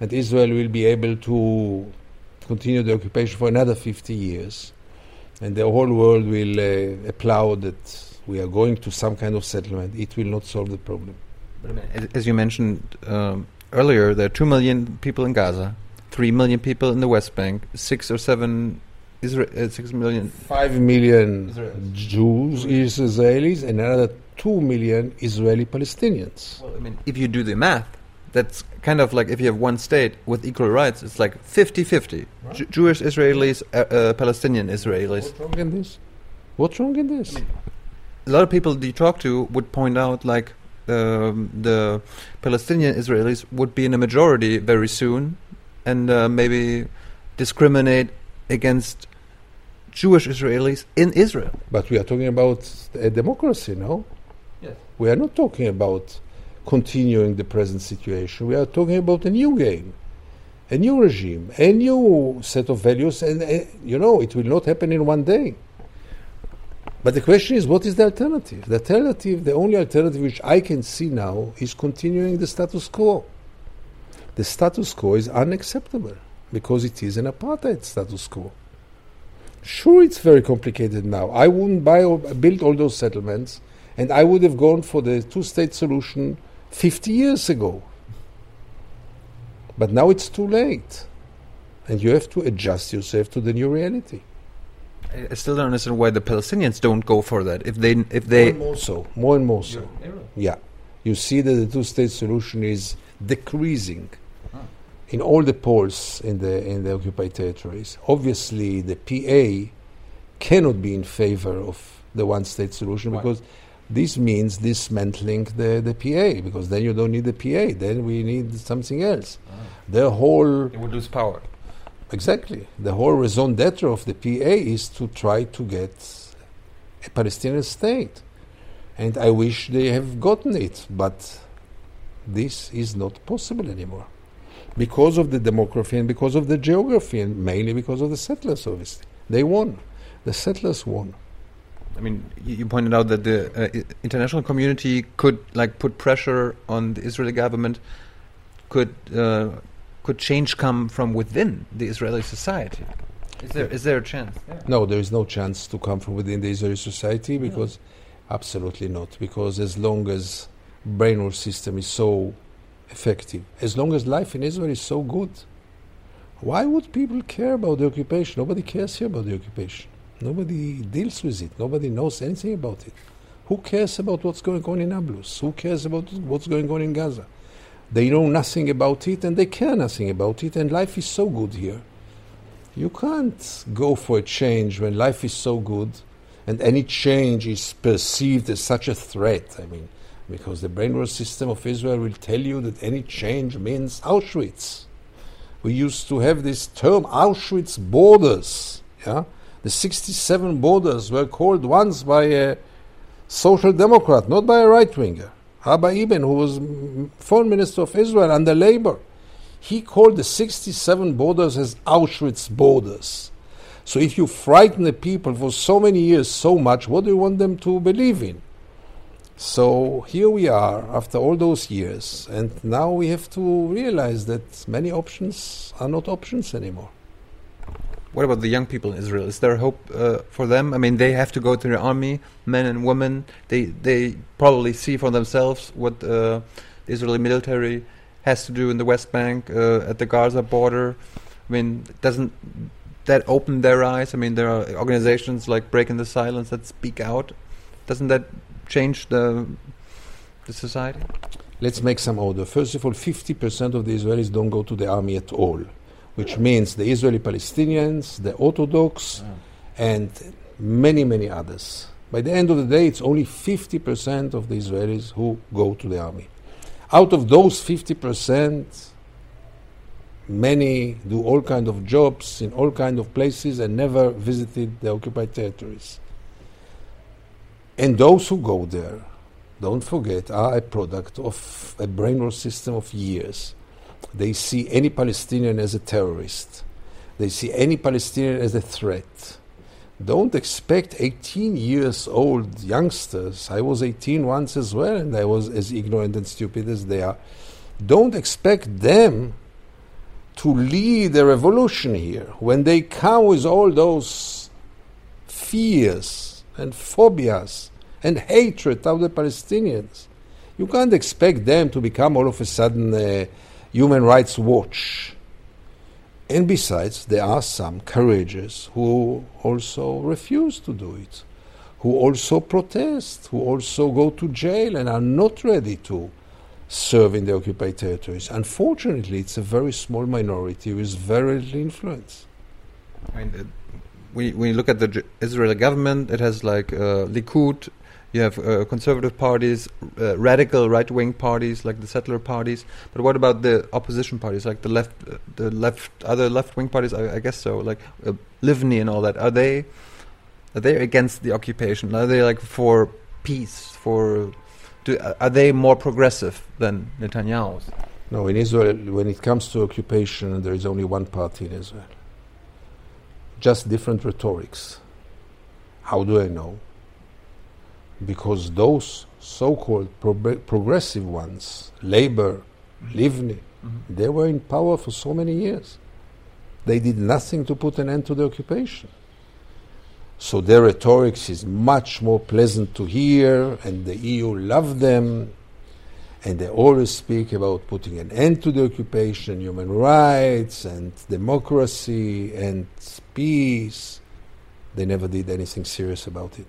And Israel will be able to continue the occupation for another 50 years. And the whole world will uh, applaud that we are going to some kind of settlement. It will not solve the problem. As, as you mentioned um, earlier, there are 2 million people in Gaza, 3 million people in the West Bank, 6 or 7 Isra- uh, 6 million. Five million Israelis. Jews, Israelis, and another two million Israeli Palestinians. Well, I mean, if you do the math, that's kind of like if you have one state with equal rights, it's like 50 50. Right. Ju- Jewish Israelis, uh, uh, Palestinian Israelis. What's wrong in this? What's wrong in this? A lot of people you talk to would point out like um, the Palestinian Israelis would be in a majority very soon and uh, maybe discriminate against Jewish Israelis in Israel. But we are talking about a democracy, no? Yes. We are not talking about continuing the present situation. We are talking about a new game, a new regime, a new set of values, and uh, you know it will not happen in one day. But the question is, what is the alternative? The alternative, the only alternative which I can see now, is continuing the status quo. The status quo is unacceptable because it is an apartheid status quo. Sure, it's very complicated now. I wouldn't buy or build all those settlements, and I would have gone for the two-state solution 50 years ago. But now it's too late, and you have to adjust yourself to the new reality. I I still don't understand why the Palestinians don't go for that. If they, if more they, and more so, more and more so. Yeah, you see that the two-state solution is decreasing in all the polls in the in the occupied territories. Obviously, the PA cannot be in favor of the one-state solution Why? because this means dismantling the, the PA because then you don't need the PA. Then we need something else. Ah. The whole they would lose power. Exactly. The whole raison d'etre of the PA is to try to get a Palestinian state. And I wish they have gotten it, but this is not possible anymore. Because of the demography and because of the geography, and mainly because of the settlers, obviously. They won. The settlers won. I mean, you you pointed out that the uh, international community could like put pressure on the Israeli government. Could uh, could change come from within the Israeli society? Is there is there a chance? No, there is no chance to come from within the Israeli society because absolutely not. Because as long as brainwash system is so effective, as long as life in Israel is so good, why would people care about the occupation? Nobody cares here about the occupation. Nobody deals with it. Nobody knows anything about it. Who cares about what's going on in Nablus? Who cares about what's going on in Gaza? They know nothing about it and they care nothing about it, and life is so good here. You can't go for a change when life is so good and any change is perceived as such a threat. I mean, because the brainwash system of Israel will tell you that any change means Auschwitz. We used to have this term Auschwitz borders. Yeah? The 67 borders were called once by a social democrat, not by a right winger. Abba Eban, who was foreign minister of Israel under Labour. He called the 67 borders as Auschwitz borders. So if you frighten the people for so many years so much, what do you want them to believe in? So here we are after all those years, and now we have to realize that many options are not options anymore. What about the young people in Israel? Is there hope uh, for them? I mean, they have to go to the army, men and women. They they probably see for themselves what uh, the Israeli military has to do in the West Bank, uh, at the Gaza border. I mean, doesn't that open their eyes? I mean, there are organizations like Breaking the Silence that speak out. Doesn't that change the the society? Let's make some order. First of all, 50% of the Israelis don't go to the army at all, which means the Israeli Palestinians, the Orthodox, and many, many others. By the end of the day, it's only 50% of the Israelis who go to the army. Out of those 50%, many do all kind of jobs in all kind of places and never visited the occupied territories. And those who go there don't forget, are a product of a brainwash system of years. They see any Palestinian as a terrorist. They see any Palestinian as a threat. Don't expect 18 years old youngsters. I was 18 once as well, and I was as ignorant and stupid as they are. Don't expect them to lead a revolution here when they come with all those fears and phobias and hatred of the Palestinians. You can't expect them to become all of a sudden a human rights watch. And besides, there are some courageous who also refuse to do it, who also protest, who also go to jail and are not ready to serve in the occupied territories. Unfortunately, it's a very small minority with very little influence. I mean, when, you, when you look at the Israeli government, it has like uh, Likud, you have uh, conservative parties, uh, radical right-wing parties like the settler parties. But what about the opposition parties, like the left, uh, the left, other left-wing parties? I, I guess so, like uh, Livni and all that. Are they are they against the occupation? Are they like for peace? For do, are they more progressive than Netanyahu's? No, in Israel, when it comes to occupation, there is only one party in Israel. Just different rhetorics. How do I know? because those so-called pro- progressive ones, Labor, Livni, mm-hmm. they were in power for so many years. They did nothing to put an end to the occupation. So their rhetorics is much more pleasant to hear, and the EU love them, and they always speak about putting an end to the occupation, human rights, and democracy, and peace. They never did anything serious about it.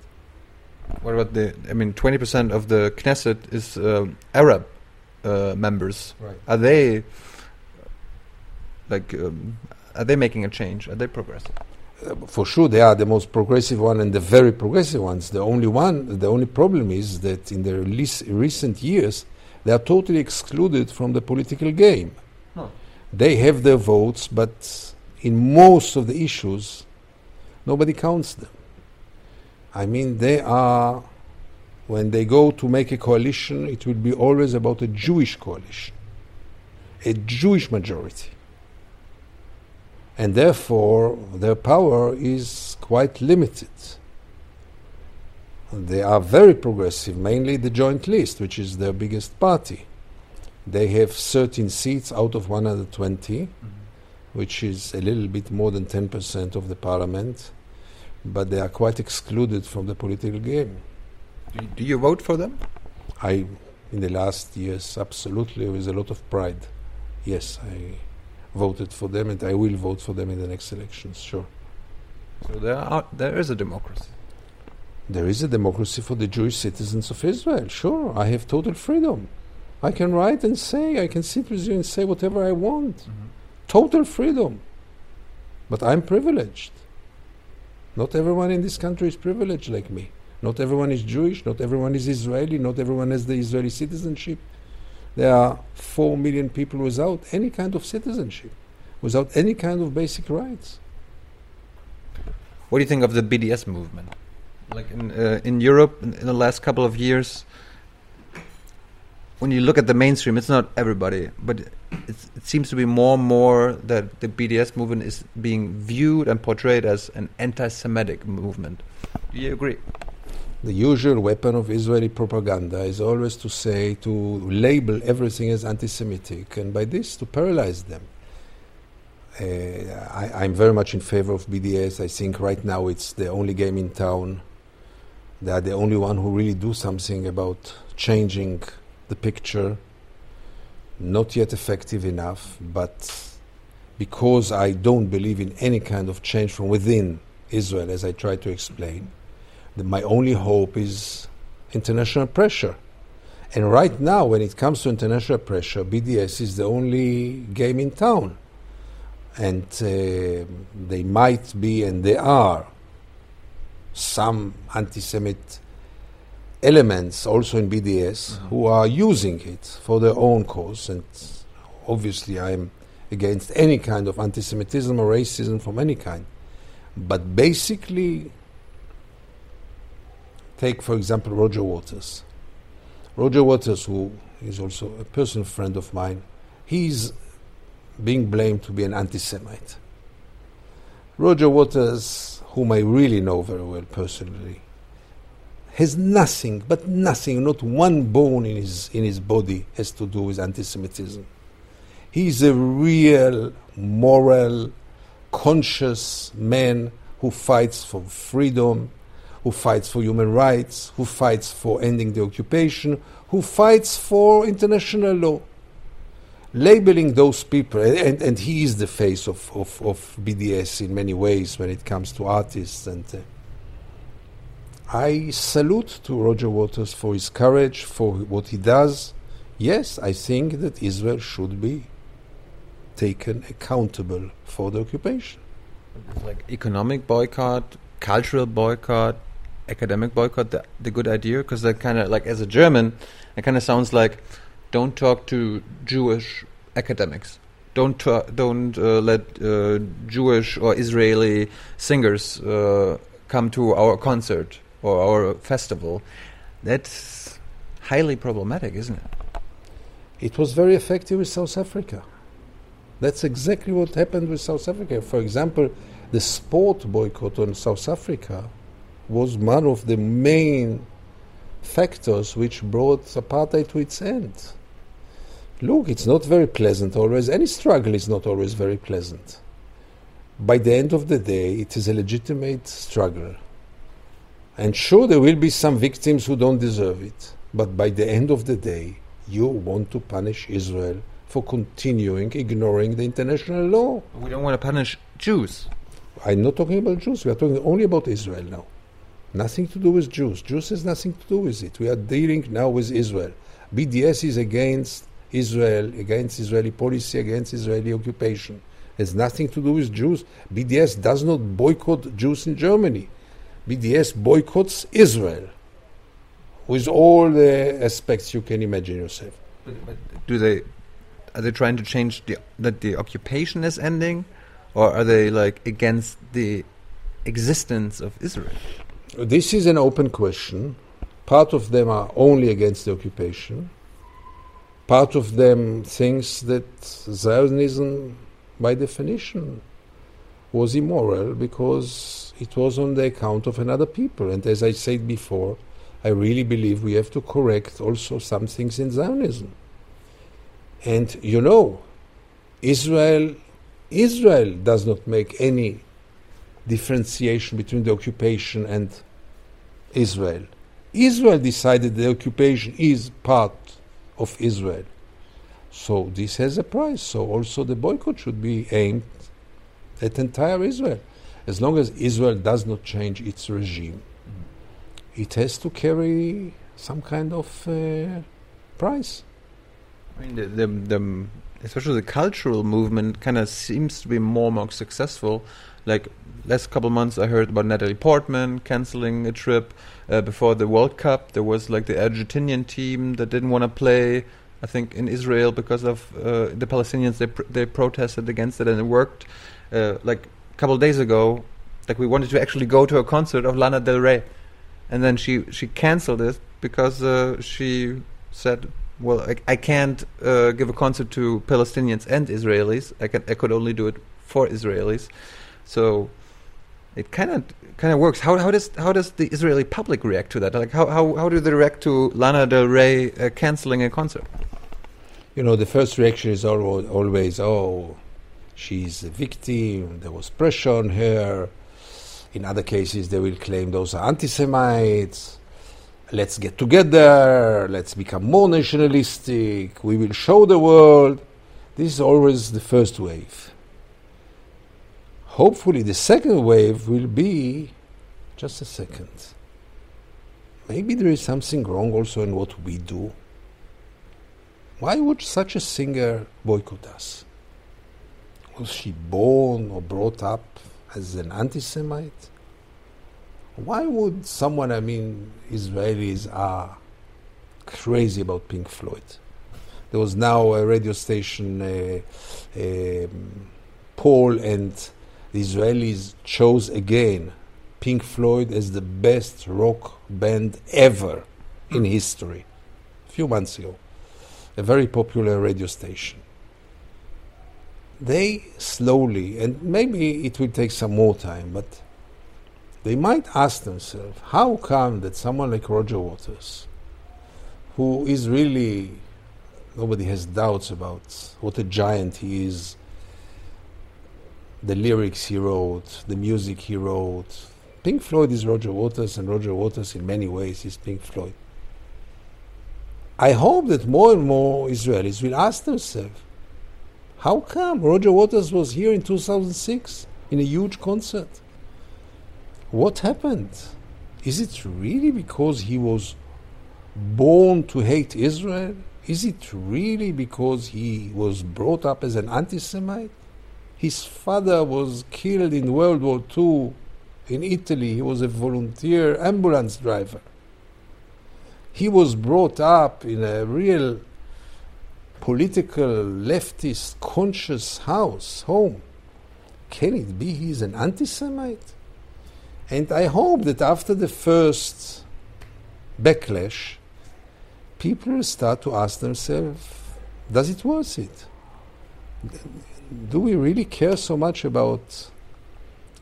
What about the? I mean, twenty percent of the Knesset is uh, Arab uh, members. Right. Are they like? Um, are they making a change? Are they progressive? Uh, for sure, they are the most progressive one and the very progressive ones. The only one, the only problem is that in the recent years, they are totally excluded from the political game. Huh. They have their votes, but in most of the issues, nobody counts them. I mean, they are, when they go to make a coalition, it will be always about a Jewish coalition, a Jewish majority. And therefore, their power is quite limited. They are very progressive, mainly the Joint List, which is their biggest party. They have 13 seats out of 120, mm-hmm. which is a little bit more than 10% of the parliament but they are quite excluded from the political game. Do you, do you vote for them? I, in the last years, absolutely, with a lot of pride. Yes, I voted for them, and I will vote for them in the next elections. Sure. So there are there is a democracy. There is a democracy for the Jewish citizens of Israel. Sure, I have total freedom. I can write and say, I can sit with you and say whatever I want. Mm-hmm. Total freedom. But I'm privileged. Not everyone in this country is privileged like me. Not everyone is Jewish, not everyone is Israeli, not everyone has the Israeli citizenship. There are four million people without any kind of citizenship, without any kind of basic rights. What do you think of the BDS movement? Like in, uh, in Europe, in, in, the last couple of years, when you look at the mainstream, it's not everybody, but it seems to be more and more that the BDS movement is being viewed and portrayed as an anti-Semitic movement. Do you agree? The usual weapon of Israeli propaganda is always to say, to label everything as anti Semitic, and by this to paralyze them. Uh, I, am very much in favor of BDS. I think right now it's the only game in town. They are the only one who really do something about changing the picture. Not yet effective enough, but because I don't believe in any kind of change from within Israel, as I try to explain, my only hope is international pressure. And right now, when it comes to international pressure, BDS is the only game in town and uh, they might be, and they are, some anti-Semite elements also in BDS mm-hmm. who are using it for their own cause. And obviously, I'm against any kind of anti-Semitism or racism from any kind. But basically, take for example Roger Waters. Roger Waters, who is also a personal friend of mine, he's being blamed to be an anti Semite. Roger Waters, whom I really know very well personally, has nothing, but nothing, not one bone in his, in his body has to do with anti Semitism. He's a real, moral, conscious man who fights for freedom, who fights for human rights, who fights for ending the occupation, who fights for international law labeling those people, and, and he is the face of, of, of BDS in many ways when it comes to artists. And uh, I salute to Roger Waters for his courage, for what he does. Yes, I think that Israel should be taken accountable for the occupation. Like economic boycott, cultural boycott, academic boycott, the, the good idea? Because that kind of, like, as a German, it kind of sounds like don't talk to Jewish academics. Don't don't uh, let uh, Jewish or Israeli singers uh, come to our concert or our festival. That's highly problematic, isn't it? It was very effective with South Africa. That's exactly what happened with South Africa. For example, the sport boycott on South Africa was one of the main factors which brought apartheid to its end. Look, it's not very pleasant always. Any struggle is not always very pleasant. By the end of the day, it is a legitimate struggle. And sure, there will be some victims who don't deserve it. But by the end of the day, you want to punish Israel for continuing ignoring the international law. We don't want to punish Jews. I'm not talking about Jews. We are talking only about Israel now. Nothing to do with Jews. Jews has nothing to do with it. We are dealing now with Israel. BDS is against Israel, against Israeli policy, against Israeli occupation. It has nothing to do with Jews. BDS does not boycott Jews in Germany. BDS boycotts Israel with all the aspects you can imagine yourself. But, but do they are they trying to change the that the occupation is ending, or are they like against the existence of Israel? This is an open question. Part of them are only against the occupation. Part of them thinks that Zionism, by definition, was immoral because it was on the account of another people. And as I said before, I really believe we have to correct also some things in Zionism. And you know, Israel, Israel does not make any differentiation between the occupation and Israel. Israel decided the occupation is part of Israel. So this has a price. So also the boycott should be aimed at entire Israel. As long as Israel does not change its regime, mm-hmm. it has to carry some kind of uh, price. I mean, the, the, the, especially the cultural movement kind of seems to be more and more successful. Like last couple months, I heard about Natalie Portman canceling a trip uh, before the World Cup. There was like the Argentinian team that didn't want to play. I think in Israel because of uh, the Palestinians, they pr they protested against it, and it worked. Uh, like a couple of days ago, like we wanted to actually go to a concert of Lana Del Rey, and then she she canceled it because uh, she said, "Well, I, I can't uh, give a concert to Palestinians and Israelis. I can I could only do it for Israelis." So it kind of kind of works. How how does how does the Israeli public react to that? Like how how how do they react to Lana Del Rey uh, canceling a concert? You know, the first reaction is always, oh, she's a victim, there was pressure on her. In other cases, they will claim those are anti Semites. Let's get together, let's become more nationalistic, we will show the world. This is always the first wave. Hopefully, the second wave will be just a second. Maybe there is something wrong also in what we do. Why would such a singer boycott us? Was she born or brought up as an anti Semite? Why would someone, I mean, Israelis are crazy about Pink Floyd? There was now a radio station uh, um, poll, and the Israelis chose again Pink Floyd as the best rock band ever in history. A few months ago, a very popular radio station. They slowly, and maybe it will take some more time, but they might ask themselves how come that someone like Roger Waters, who is really, nobody has doubts about what a giant he is, the lyrics he wrote, the music he wrote. Pink Floyd is Roger Waters, and Roger Waters, in many ways, is Pink Floyd. I hope that more and more Israelis will ask themselves how come Roger Waters was here in 2006 in a huge concert? What happened? Is it really because he was born to hate Israel? Is it really because he was brought up as an anti Semite? His father was killed in World War II in Italy. He was a volunteer ambulance driver. He was brought up in a real political leftist conscious house, home. Can it be he's an anti Semite? And I hope that after the first backlash, people start to ask themselves, does it worth it? Do we really care so much about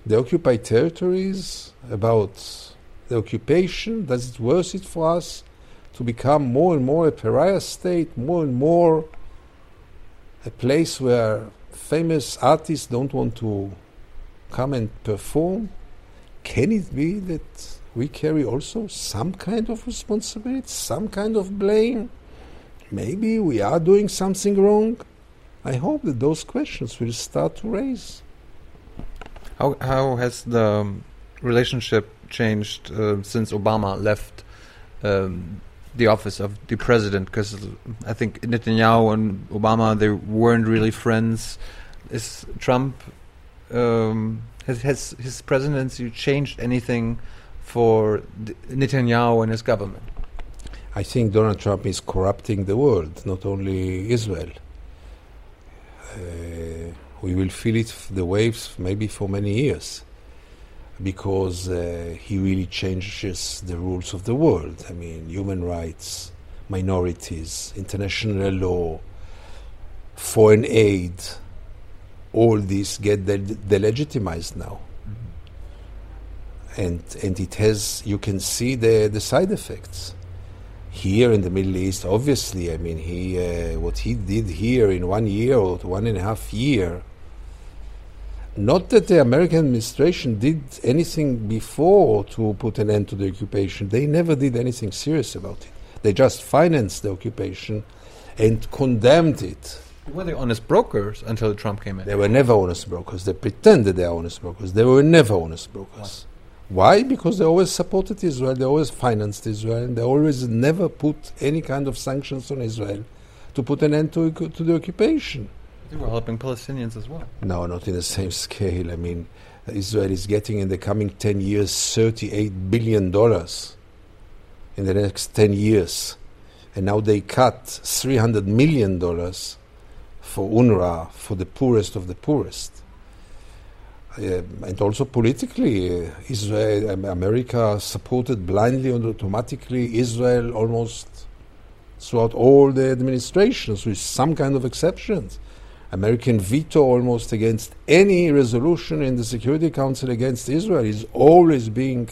the occupied territories, about the occupation? Does it worth it for us to become more and more a pariah state, more and more a place where famous artists don't want to come and perform? Can it be that we carry also some kind of responsibility, some kind of blame? Maybe we are doing something wrong. I hope that those questions will start to raise. How how has the relationship changed uh, since Obama left um, the office of the president because I think Netanyahu and Obama they weren't really friends. Is Trump um, has, has his presidency changed anything for Netanyahu and his government? I think Donald Trump is corrupting the world, not only Israel. Uh, we will feel it, the waves, maybe for many years because uh, he really changes the rules of the world. I mean, human rights, minorities, international law, foreign aid, all these get de- delegitimized now. Mm-hmm. And, and it has, you can see the, the side effects. Here in the Middle East, obviously, I mean, he, uh, what he did here in one year or one and a half year not that the American administration did anything before to put an end to the occupation. They never did anything serious about it. They just financed the occupation and condemned it. Were they honest brokers until Trump came in? They were never honest brokers. They pretended they are honest brokers. They were never honest brokers. Why? Because they always supported Israel. They always financed Israel. And they always never put any kind of sanctions on Israel to put an end to, to the occupation. They were helping Palestinians as well. No, not in the same scale. I mean, Israel is getting in the coming 10 years $38 billion in the next 10 years. And now they cut $300 million for UNRWA, for the poorest of the poorest. Uh, and also politically, uh, Israel, um, America supported blindly and automatically Israel almost throughout all the administrations, with some kind of exceptions. American veto almost against any resolution in the Security Council against Israel is always being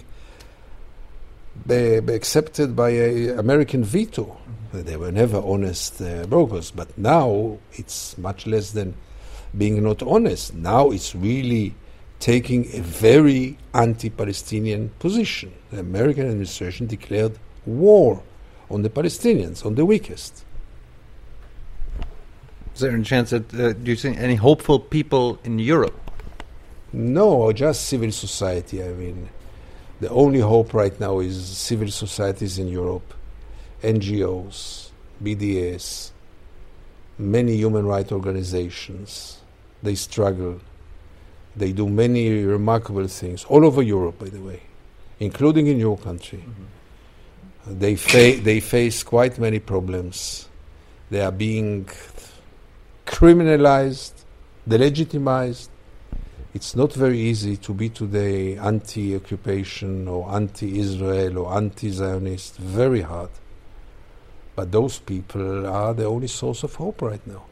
be, be accepted by an American veto. Mm-hmm. They were never honest uh, brokers, but now it's much less than being not honest. Now it's really taking a very anti-Palestinian position. The American administration declared war on the Palestinians, on the weakest. Is there any chance that uh, do you see any hopeful people in Europe? No, just civil society. I mean, the only hope right now is civil societies in Europe, NGOs, BDS, many human rights organizations. They struggle. They do many remarkable things all over Europe, by the way, including in your country. Mm-hmm. They, fa- they face quite many problems. They are being criminalized, delegitimized. It's not very easy to be today anti occupation or anti Israel or anti Zionist, very hard. But those people are the only source of hope right now.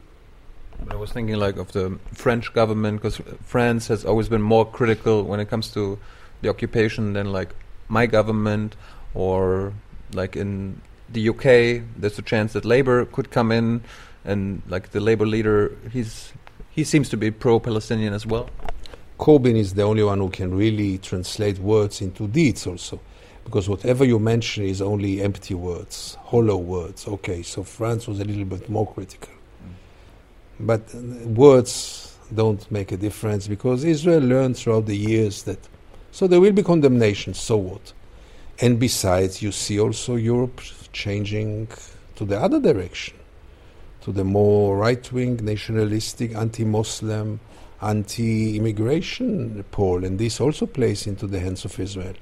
I was thinking like of the French government because France has always been more critical when it comes to the occupation than like my government or like in the UK. There's a chance that Labour could come in and like the Labour leader, he's he seems to be pro-Palestinian as well. Corbyn is the only one who can really translate words into deeds also because whatever you mention is only empty words, hollow words. Okay, so France was a little bit more critical. But uh, words don't make a difference because Israel learned throughout the years that so there will be condemnation, so what? And besides, you see also Europe changing to the other direction, to the more right wing, nationalistic, anti Muslim, anti immigration pole, and this also plays into the hands of Israel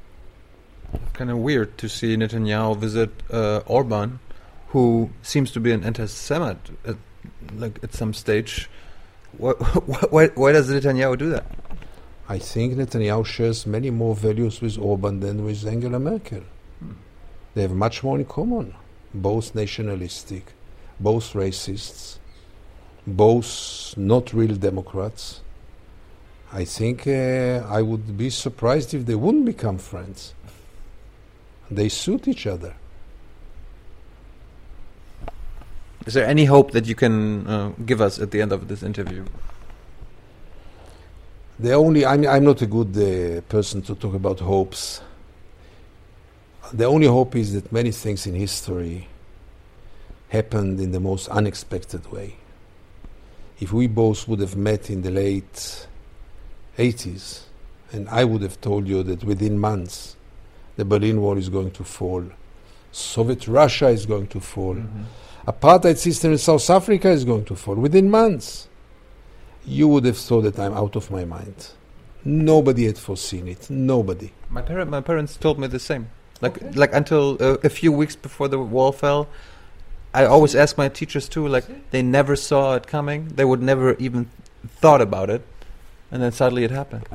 kind of weird to see Netanyahu visit uh, Orban, who seems to be an anti-Semite at, like at some stage. Why, why, why does Netanyahu do that? I think Netanyahu shares many more values with Orban than with Angela Merkel. Hmm. They have much more in common. Both nationalistic, both racists, both not real Democrats. I think uh, I would be surprised if they wouldn't become friends. They suit each other. Is there any hope that you can uh, give us at the end of this interview? The only I'm I'm not a good uh, person to talk about hopes. The only hope is that many things in history happened in the most unexpected way. If we both would have met in the late 80s, and I would have told you that within months the Berlin Wall is going to fall. Soviet Russia is going to fall. Mm-hmm. Apartheid system in South Africa is going to fall within months. You would have thought that I'm out of my mind. Nobody had foreseen it. Nobody. My parent, my parents told me the same. Like, okay. like until uh, a few weeks before the wall fell, I always ask my teachers too. Like, they never saw it coming. They would never even thought about it, and then suddenly it happened.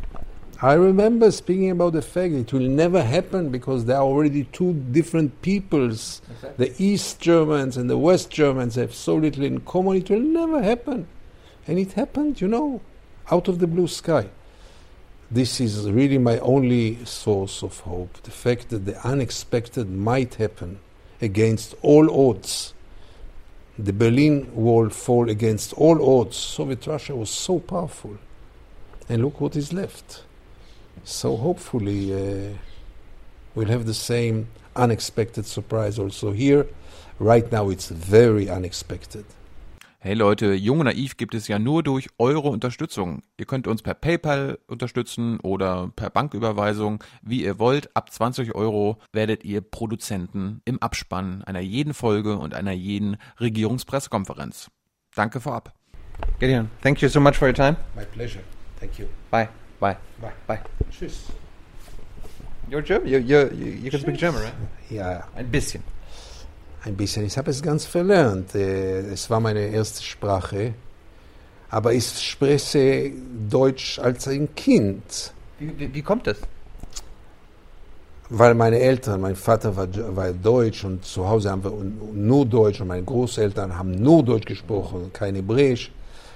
I remember speaking about the fact it will never happen because there are already two different peoples. Exactly. The East Germans and the West Germans have so little in common, it will never happen. And it happened, you know, out of the blue sky. This is really my only source of hope the fact that the unexpected might happen against all odds. The Berlin Wall fall against all odds. Soviet Russia was so powerful. And look what is left. So hopefully uh, we'll have the same unexpected surprise also here. Right now it's very unexpected. Hey Leute, Jung und Naiv gibt es ja nur durch eure Unterstützung. Ihr könnt uns per PayPal unterstützen oder per Banküberweisung, wie ihr wollt. Ab 20 Euro werdet ihr Produzenten im Abspann einer jeden Folge und einer jeden Regierungspressekonferenz. Danke vorab. Gideon, thank you so much for your time. My pleasure. Thank you. Bye. Bye. Bye. Bye. Tschüss. You're German? You, you, you, can speak German, right? Ja. Ein bisschen. Ein bisschen. Ich habe es ganz verlernt. Äh, es war meine erste Sprache. Aber ich spreche Deutsch als ein Kind. Wie, wie, wie kommt das? Weil meine Eltern, mein Vater war, war Deutsch und zu Hause haben wir nur Deutsch und meine Großeltern haben nur Deutsch gesprochen, kein Hebräisch.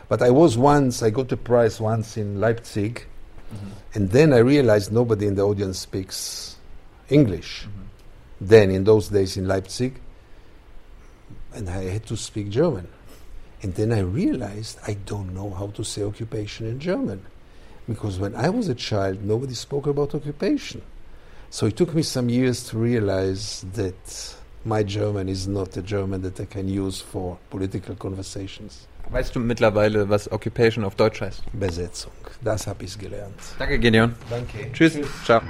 But I was once, I got a prize once in Leipzig Mm-hmm. And then I realized nobody in the audience speaks English. Mm-hmm. Then, in those days in Leipzig, and I had to speak German. And then I realized I don't know how to say occupation in German. Because when I was a child, nobody spoke about occupation. So it took me some years to realize that my German is not a German that I can use for political conversations. Weißt du mittlerweile, was Occupation auf Deutsch heißt? Besetzung, das habe ich gelernt. Danke, Gideon. Danke. Tschüss. Ciao.